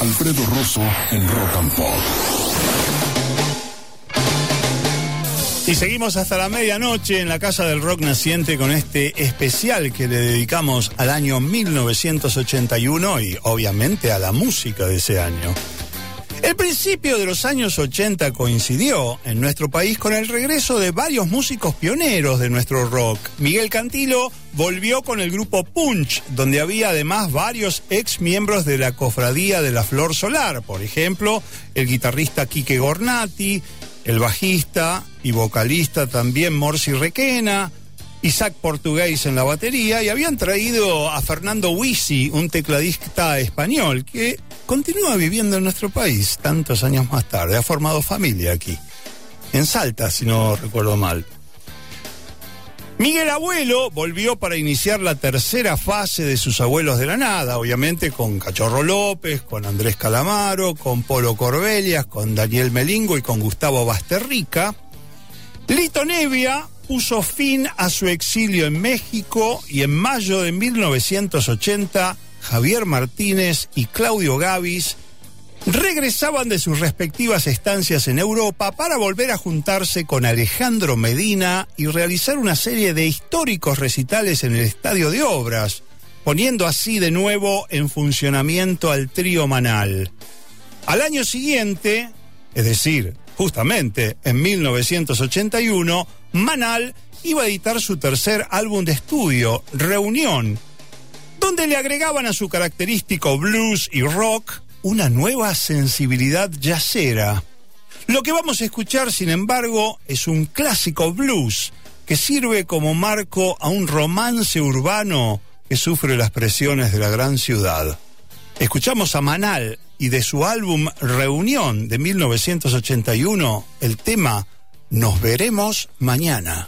Alfredo Rosso en Rock and Pop. Y seguimos hasta la medianoche en la Casa del Rock Naciente con este especial que le dedicamos al año 1981 y obviamente a la música de ese año. El principio de los años 80 coincidió en nuestro país con el regreso de varios músicos pioneros de nuestro rock. Miguel Cantilo volvió con el grupo Punch, donde había además varios ex miembros de la Cofradía de la Flor Solar, por ejemplo, el guitarrista Quique Gornati, el bajista y vocalista también Morsi Requena, Isaac Portugués en la batería. Y habían traído a Fernando Wisi, un tecladista español que continúa viviendo en nuestro país tantos años más tarde, ha formado familia aquí, en Salta si no recuerdo mal. Miguel Abuelo volvió para iniciar la tercera fase de sus abuelos de la nada, obviamente con Cachorro López, con Andrés Calamaro, con Polo Corbelias, con Daniel Melingo y con Gustavo Basterrica. Lito Nevia puso fin a su exilio en México y en mayo de 1980 Javier Martínez y Claudio Gavis regresaban de sus respectivas estancias en Europa para volver a juntarse con Alejandro Medina y realizar una serie de históricos recitales en el Estadio de Obras, poniendo así de nuevo en funcionamiento al trío Manal. Al año siguiente, es decir, justamente en 1981, Manal iba a editar su tercer álbum de estudio, Reunión, donde le agregaban a su característico blues y rock una nueva sensibilidad jazzera. Lo que vamos a escuchar, sin embargo, es un clásico blues que sirve como marco a un romance urbano que sufre las presiones de la gran ciudad. Escuchamos a Manal y de su álbum Reunión de 1981 el tema Nos veremos mañana.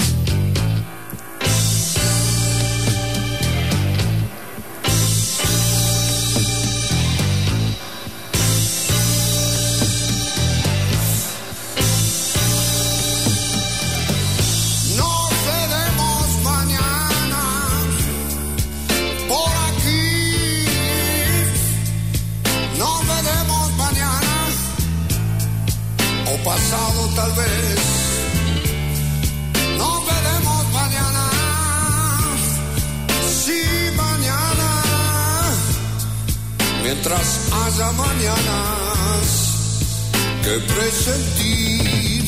Mientras haya mañanas que presentir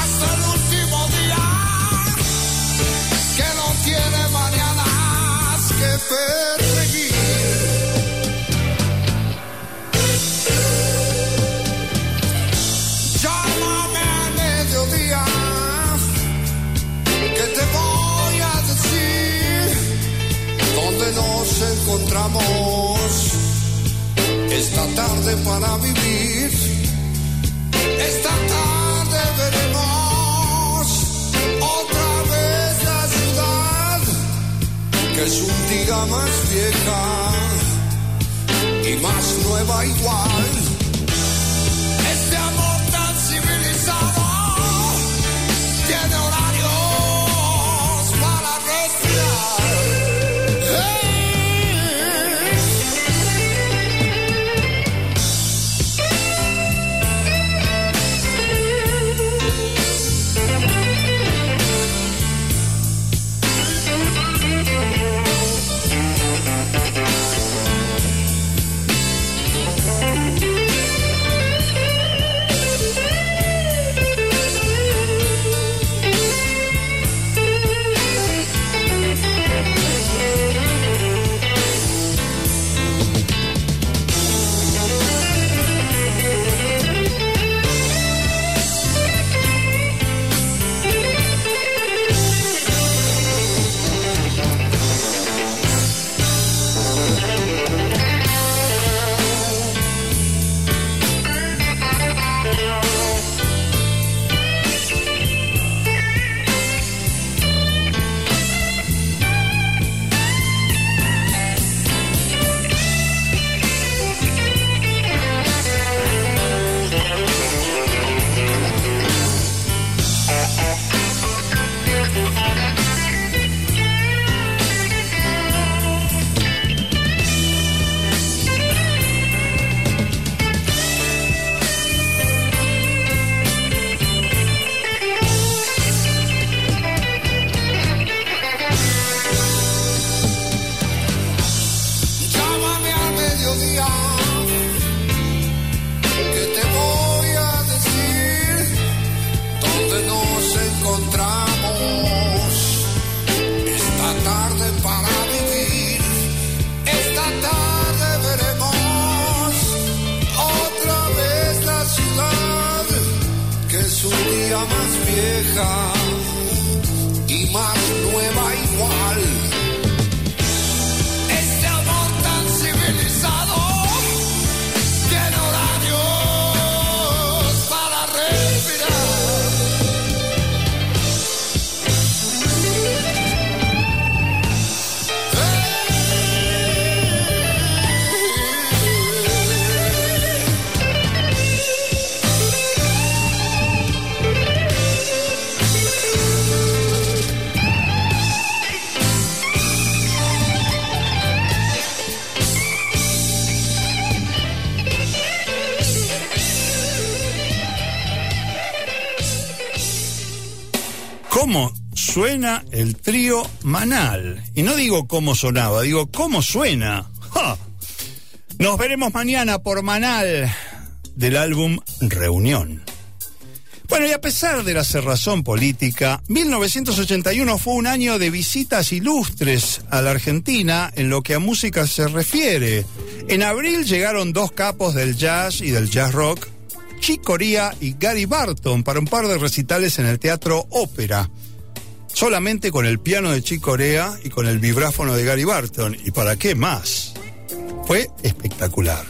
hasta el último día que no tiene mañanas que perseguir. Llámame a mediodía que te voy a decir dónde nos encontramos esta tarde para vivir. Esta tarde veremos otra vez la ciudad, que es un día más vieja y más nueva igual. Trío Manal? Y no digo cómo sonaba, digo cómo suena. Nos veremos mañana por Manal del álbum Reunión. Bueno, y a pesar de la cerrazón política, 1981 fue un año de visitas ilustres a la Argentina en lo que a música se refiere. En abril llegaron dos capos del jazz y del jazz rock, Chick Corea y Gary Barton, para un par de recitales en el Teatro Ópera. Solamente con el piano de Chick Corea y con el vibráfono de Gary Barton. ¿Y para qué más? Fue espectacular.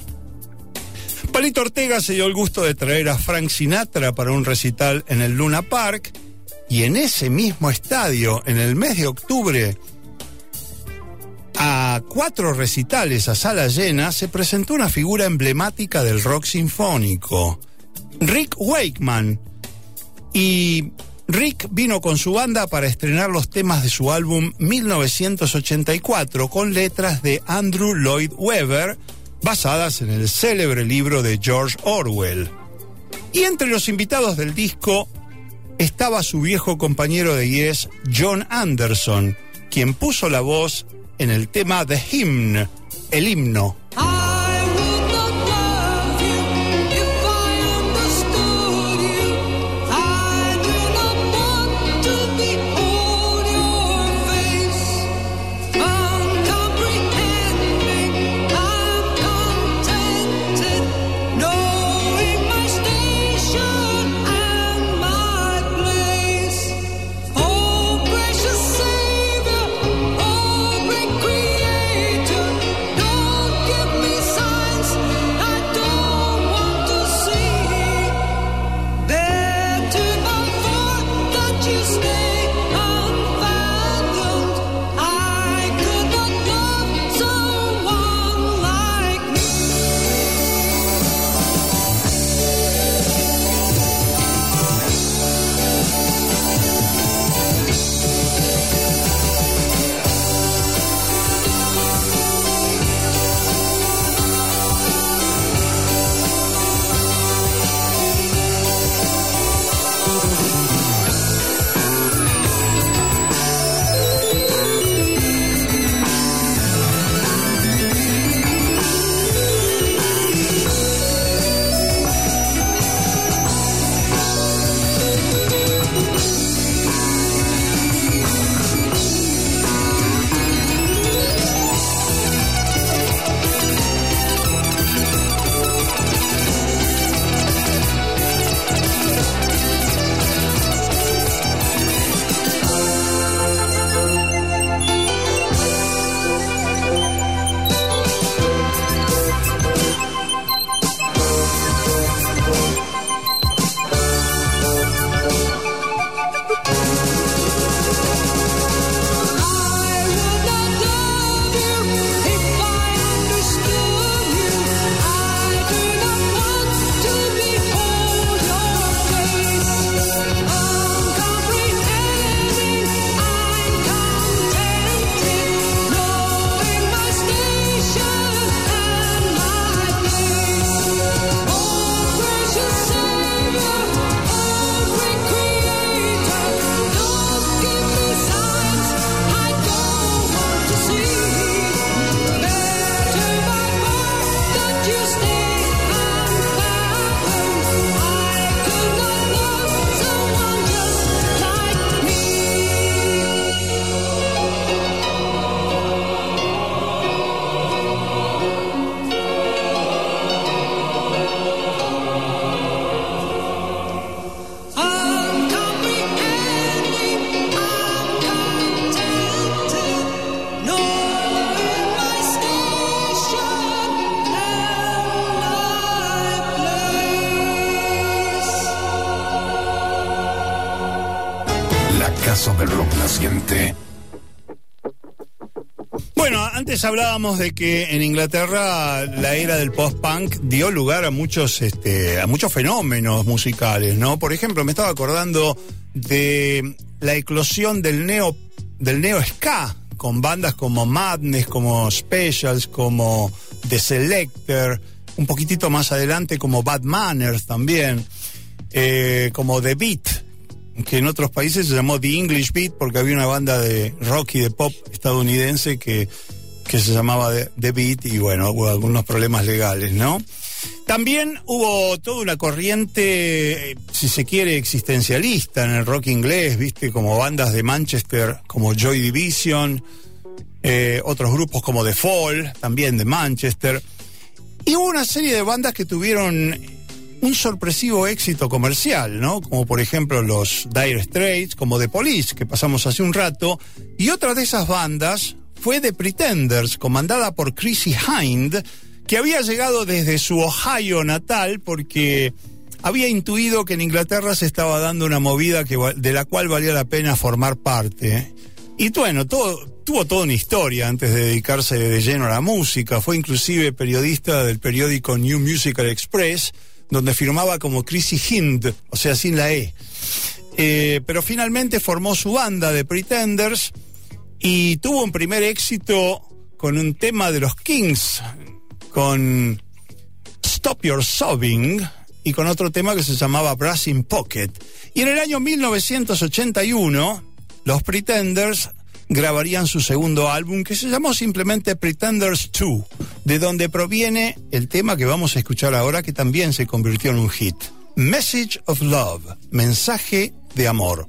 Palito Ortega se dio el gusto de traer a Frank Sinatra para un recital en el Luna Park y en ese mismo estadio, en el mes de octubre, a cuatro recitales a sala llena, se presentó una figura emblemática del rock sinfónico, Rick Wakeman. Y Rick vino con su banda para estrenar los temas de su álbum 1984 con letras de Andrew Lloyd Webber, basadas en el célebre libro de George Orwell. Y entre los invitados del disco estaba su viejo compañero de Yes, John Anderson, quien puso la voz en el tema The Hymn, el himno. Hablábamos de que en Inglaterra la era del post-punk dio lugar a muchos, este, a muchos fenómenos musicales, ¿no? Por ejemplo, me estaba acordando de la eclosión del neo, del neo ska, con bandas como Madness, como Specials, como The Selector, un poquitito más adelante como Bad Manners también, eh, como The Beat, que en otros países se llamó The English Beat porque había una banda de rock y de pop estadounidense que, que se llamaba The, Beat y bueno, hubo algunos problemas legales, ¿no? También hubo toda una corriente, eh, si se quiere, existencialista en el rock inglés, viste, como bandas de Manchester como Joy Division, eh, otros grupos como The Fall, también de Manchester. Y hubo una serie de bandas que tuvieron un sorpresivo éxito comercial, ¿no? Como por ejemplo los Dire Straits, como The Police, que pasamos hace un rato. Y otra de esas bandas fue The Pretenders, comandada por Chrissy Hind, que había llegado desde su Ohio natal porque había intuido que en Inglaterra se estaba dando una movida que, de la cual valía la pena formar parte. Y bueno, tuvo toda una historia antes de dedicarse de lleno a la música. Fue inclusive periodista del periódico New Musical Express, donde firmaba como Chrissy Hind, o sea, sin la E. Eh, pero finalmente formó su banda de Pretenders y tuvo un primer éxito con un tema de los Kings, con Stop Your Sobbing y con otro tema que se llamaba Brass in Pocket. Y en el año 1981, los Pretenders grabarían su segundo álbum que se llamó simplemente Pretenders 2, de donde proviene el tema que vamos a escuchar ahora que también se convirtió en un hit. Message of Love, mensaje de amor.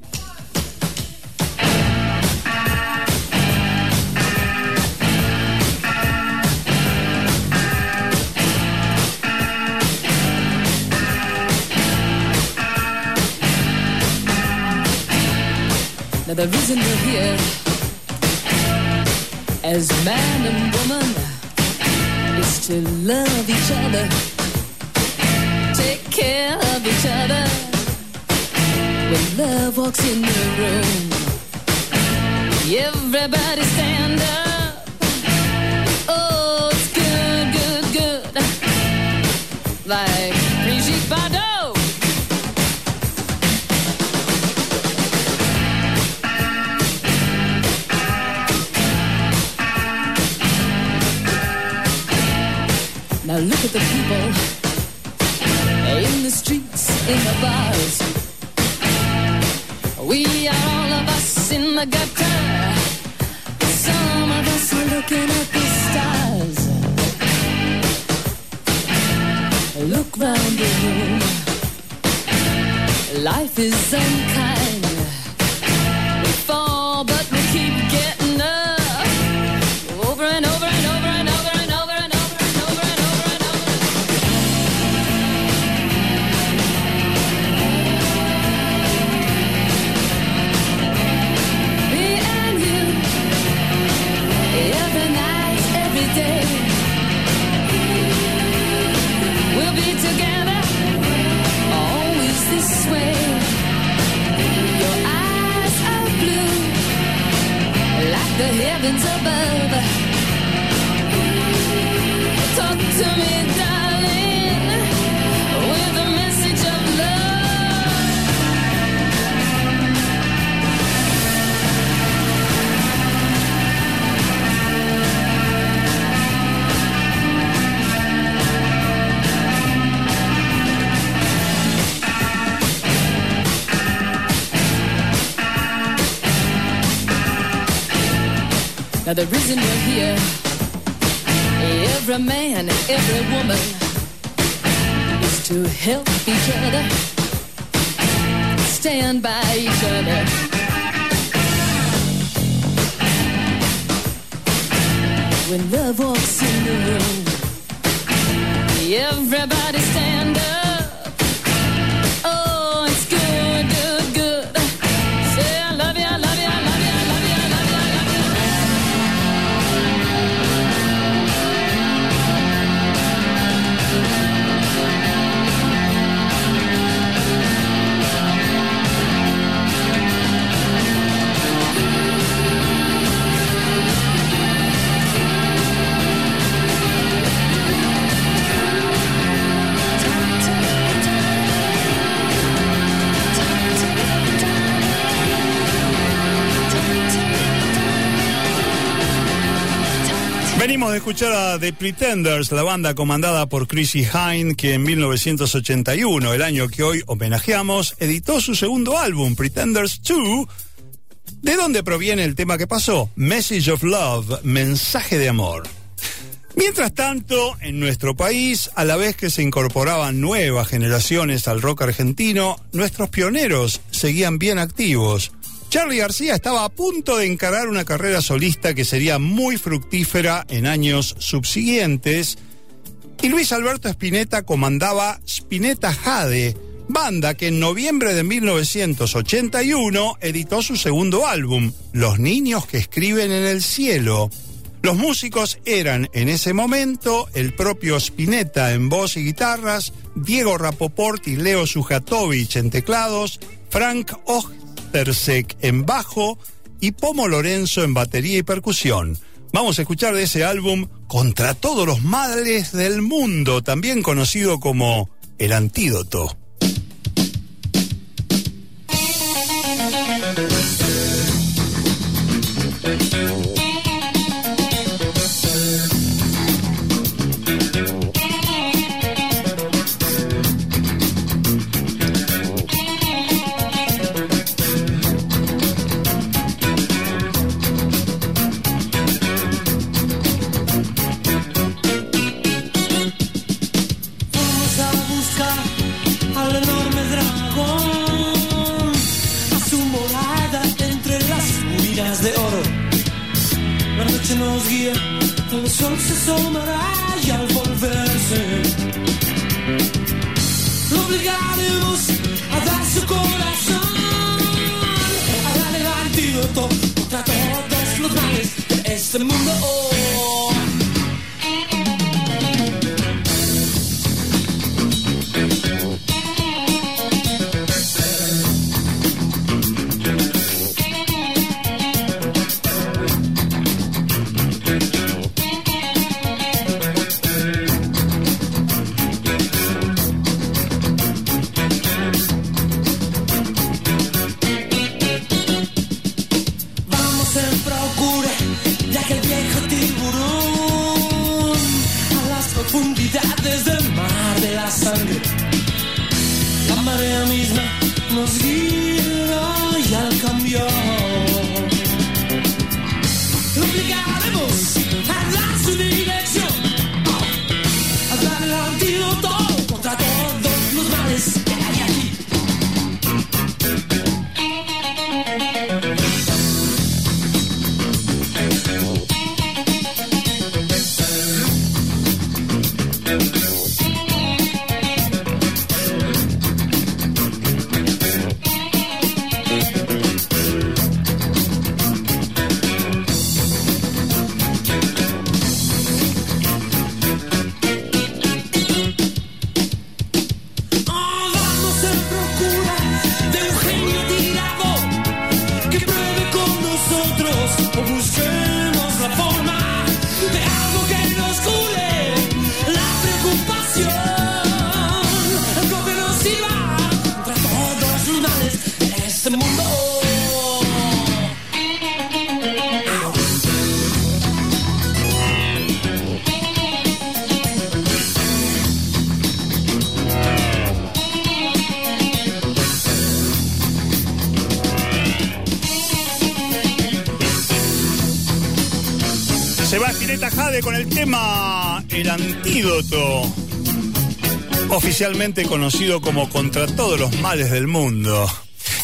Now the reason we're here as man and woman is to love each other, take care of each other. When love walks in the room, everybody stand up. Oh, it's good, good, good. Like Look at the people in the streets, in the bars. We are all of us in the gutter. Some of us are looking at the stars. Look round the room. Life is unkind. The heavens above. Talk to me, Now the reason we're here, every man, and every woman, is to help each other, stand by each other. When love walks in the room, everybody stand up. De escuchar a The Pretenders, la banda comandada por Chrissy Hine, que en 1981, el año que hoy homenajeamos, editó su segundo álbum, Pretenders 2. ¿De dónde proviene el tema que pasó? Message of Love, mensaje de amor. Mientras tanto, en nuestro país, a la vez que se incorporaban nuevas generaciones al rock argentino, nuestros pioneros seguían bien activos. Charlie García estaba a punto de encarar una carrera solista que sería muy fructífera en años subsiguientes, y Luis Alberto Spinetta comandaba Spinetta Jade, banda que en noviembre de 1981 editó su segundo álbum, Los niños que escriben en el cielo. Los músicos eran en ese momento el propio Spinetta en voz y guitarras, Diego Rapoport y Leo Sujatovich en teclados, Frank En bajo y Pomo Lorenzo en batería y percusión. Vamos a escuchar de ese álbum Contra todos los males del mundo, también conocido como El Antídoto. De este mundo. Vamos Con el tema El Antídoto, oficialmente conocido como Contra todos los males del mundo.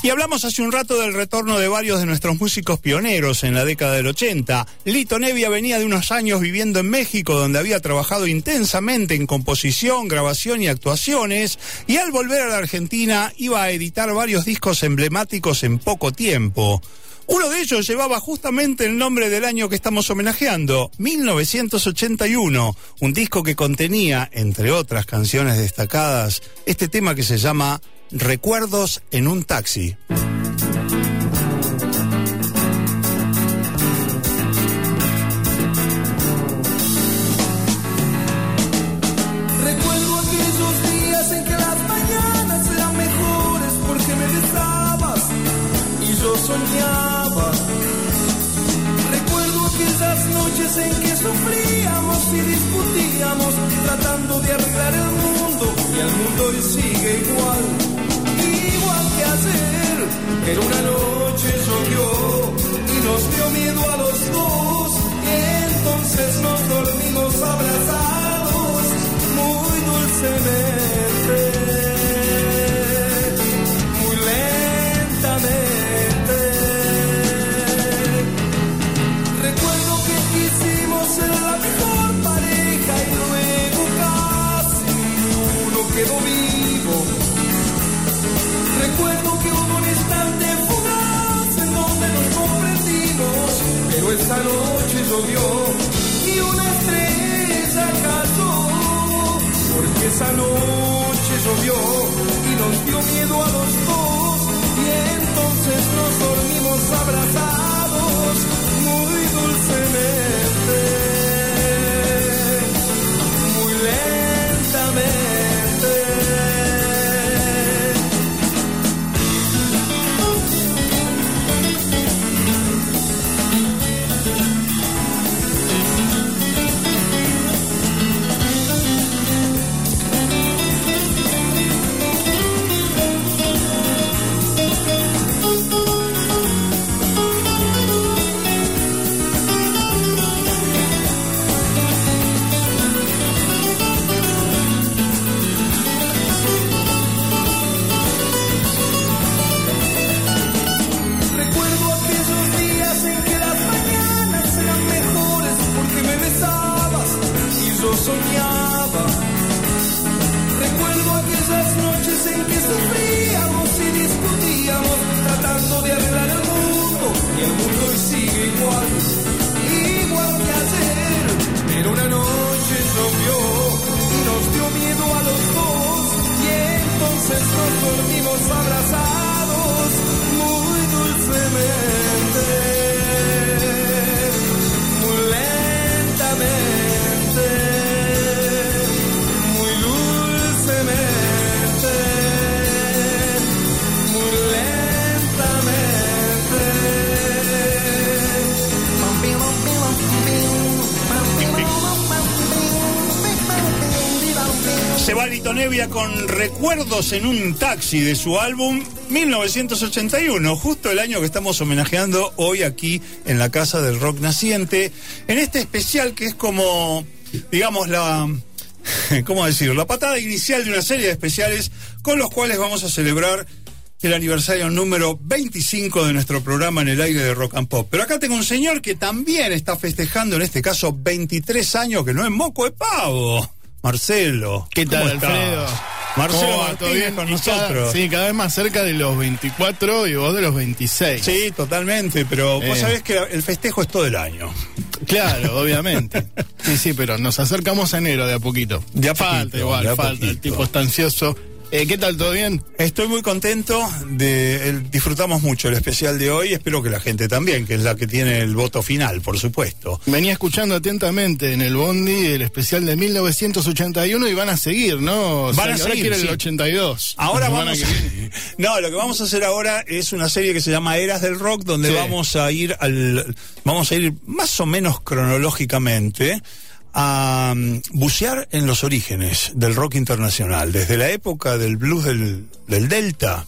Y hablamos hace un rato del retorno de varios de nuestros músicos pioneros en la década del 80. Lito Nevia venía de unos años viviendo en México, donde había trabajado intensamente en composición, grabación y actuaciones, y al volver a la Argentina iba a editar varios discos emblemáticos en poco tiempo. Uno de ellos llevaba justamente el nombre del año que estamos homenajeando, 1981, un disco que contenía, entre otras canciones destacadas, este tema que se llama Recuerdos en un taxi. Nos dormimos abrazados Se va Nevia con recuerdos en un taxi de su álbum 1981, justo el año que estamos homenajeando hoy aquí en la Casa del Rock Naciente, en este especial que es como, digamos, la... ¿Cómo decirlo? La patada inicial de una serie de especiales con los cuales vamos a celebrar el aniversario número 25 de nuestro programa en el aire de Rock and Pop. Pero acá tengo un señor que también está festejando, en este caso, 23 años, que no es moco de pavo. Marcelo. ¿Qué tal. Alfredo? Marcelo. ¿Todo Martínez bien? con cada- nosotros. sí, cada vez más cerca de los 24 y vos de los 26. Sí, totalmente, pero vos Eh. sabés que el festejo es todo el año. Claro, obviamente. Sí, sí, pero nos acercamos a enero de a poquito. De a falta poquito, igual, de a falta. El tipo está ansioso. Eh, ¿Qué tal? ¿Todo bien? Estoy muy contento de el- disfrutamos mucho el especial de hoy, espero que la gente también, que es la que tiene el voto final, por supuesto. Venía escuchando atentamente en el Bondi el especial de 1981 y van a seguir, ¿no? O sea, Van a ahora seguir, quieren sí. el 82. Ahora vamos viene. No, lo que vamos a hacer ahora es una serie que se llama Eras del Rock, donde Sí. vamos a ir al vamos a ir más o menos cronológicamente a mm, bucear en los orígenes del rock internacional, desde la época del blues del, del Delta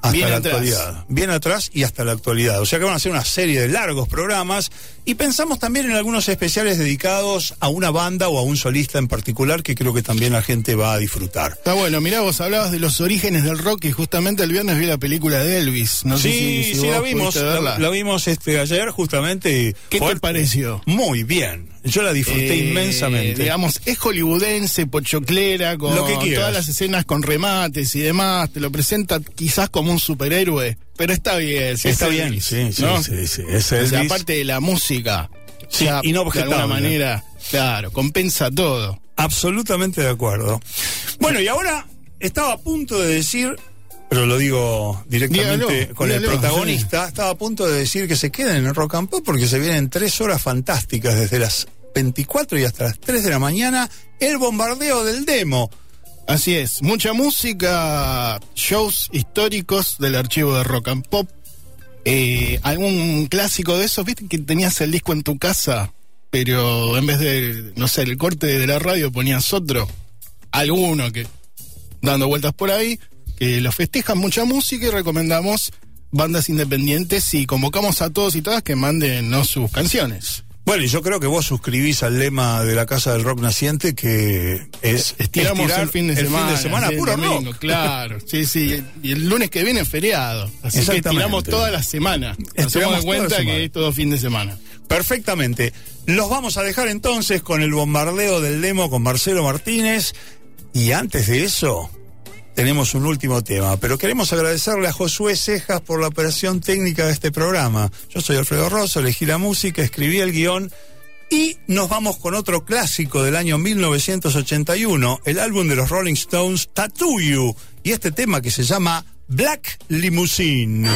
hasta Bien la atrás. actualidad. Bien atrás y hasta la actualidad. O sea que van a ser una serie de largos programas y pensamos también en algunos especiales dedicados a una banda o a un solista en particular que creo que también la gente va a disfrutar. Está bueno, mirá, vos hablabas de los orígenes del rock y justamente el viernes vi la película de Elvis. No sé sí, si, si sí, vos la vimos, la, vimos este ayer justamente. y ¿Qué te pareció? Muy bien, yo la disfruté Eh, inmensamente. Digamos, es hollywoodense, pochoclera, con Lo que quieras. todas las escenas con remates y demás. Te lo presenta quizás como un superhéroe, pero está bien. si es Está bien, Elvis, sí, sí, ¿no? sí, sí, es O sea, aparte de la música, Sí, ya, de alguna manera, claro, compensa todo. Absolutamente de acuerdo. Bueno, y ahora estaba a punto de decir, pero lo digo directamente Dígalo, con el protagonista, estaba a punto de decir que se queden en el Rock and Pop porque se vienen tres horas fantásticas desde las 24 y hasta las 3 de la mañana, el bombardeo del demo. Así es, mucha música, shows históricos del archivo de Rock and Pop. Eh, ¿Algún clásico de esos? ¿Viste que tenías el disco en tu casa? Pero en vez de, no sé, el corte de la radio ponías otro. Alguno que dando vueltas por ahí, que lo festejan mucha música y recomendamos bandas independientes y convocamos a todos y todas que manden sus canciones. Bueno, y yo creo que vos suscribís al lema de la Casa del Rock Naciente que es Estiramos estirar el fin de semana. sí, el puro domingo, rock. Claro, sí, sí. Y el lunes que viene es feriado. Así que estiramos toda la semana. La cuenta semana. que es todo fin de semana. Perfectamente. Los vamos a dejar entonces con el bombardeo del demo con Marcelo Martínez. Y antes de eso, tenemos un último tema. Pero queremos agradecerle a Josué Cejas por la operación técnica de este programa. Yo soy Alfredo Rosso, elegí la música, escribí el guion. Y nos vamos con otro clásico del año 1981, el álbum de los Rolling Stones, Tattoo You. Y este tema que se llama Black Limousine.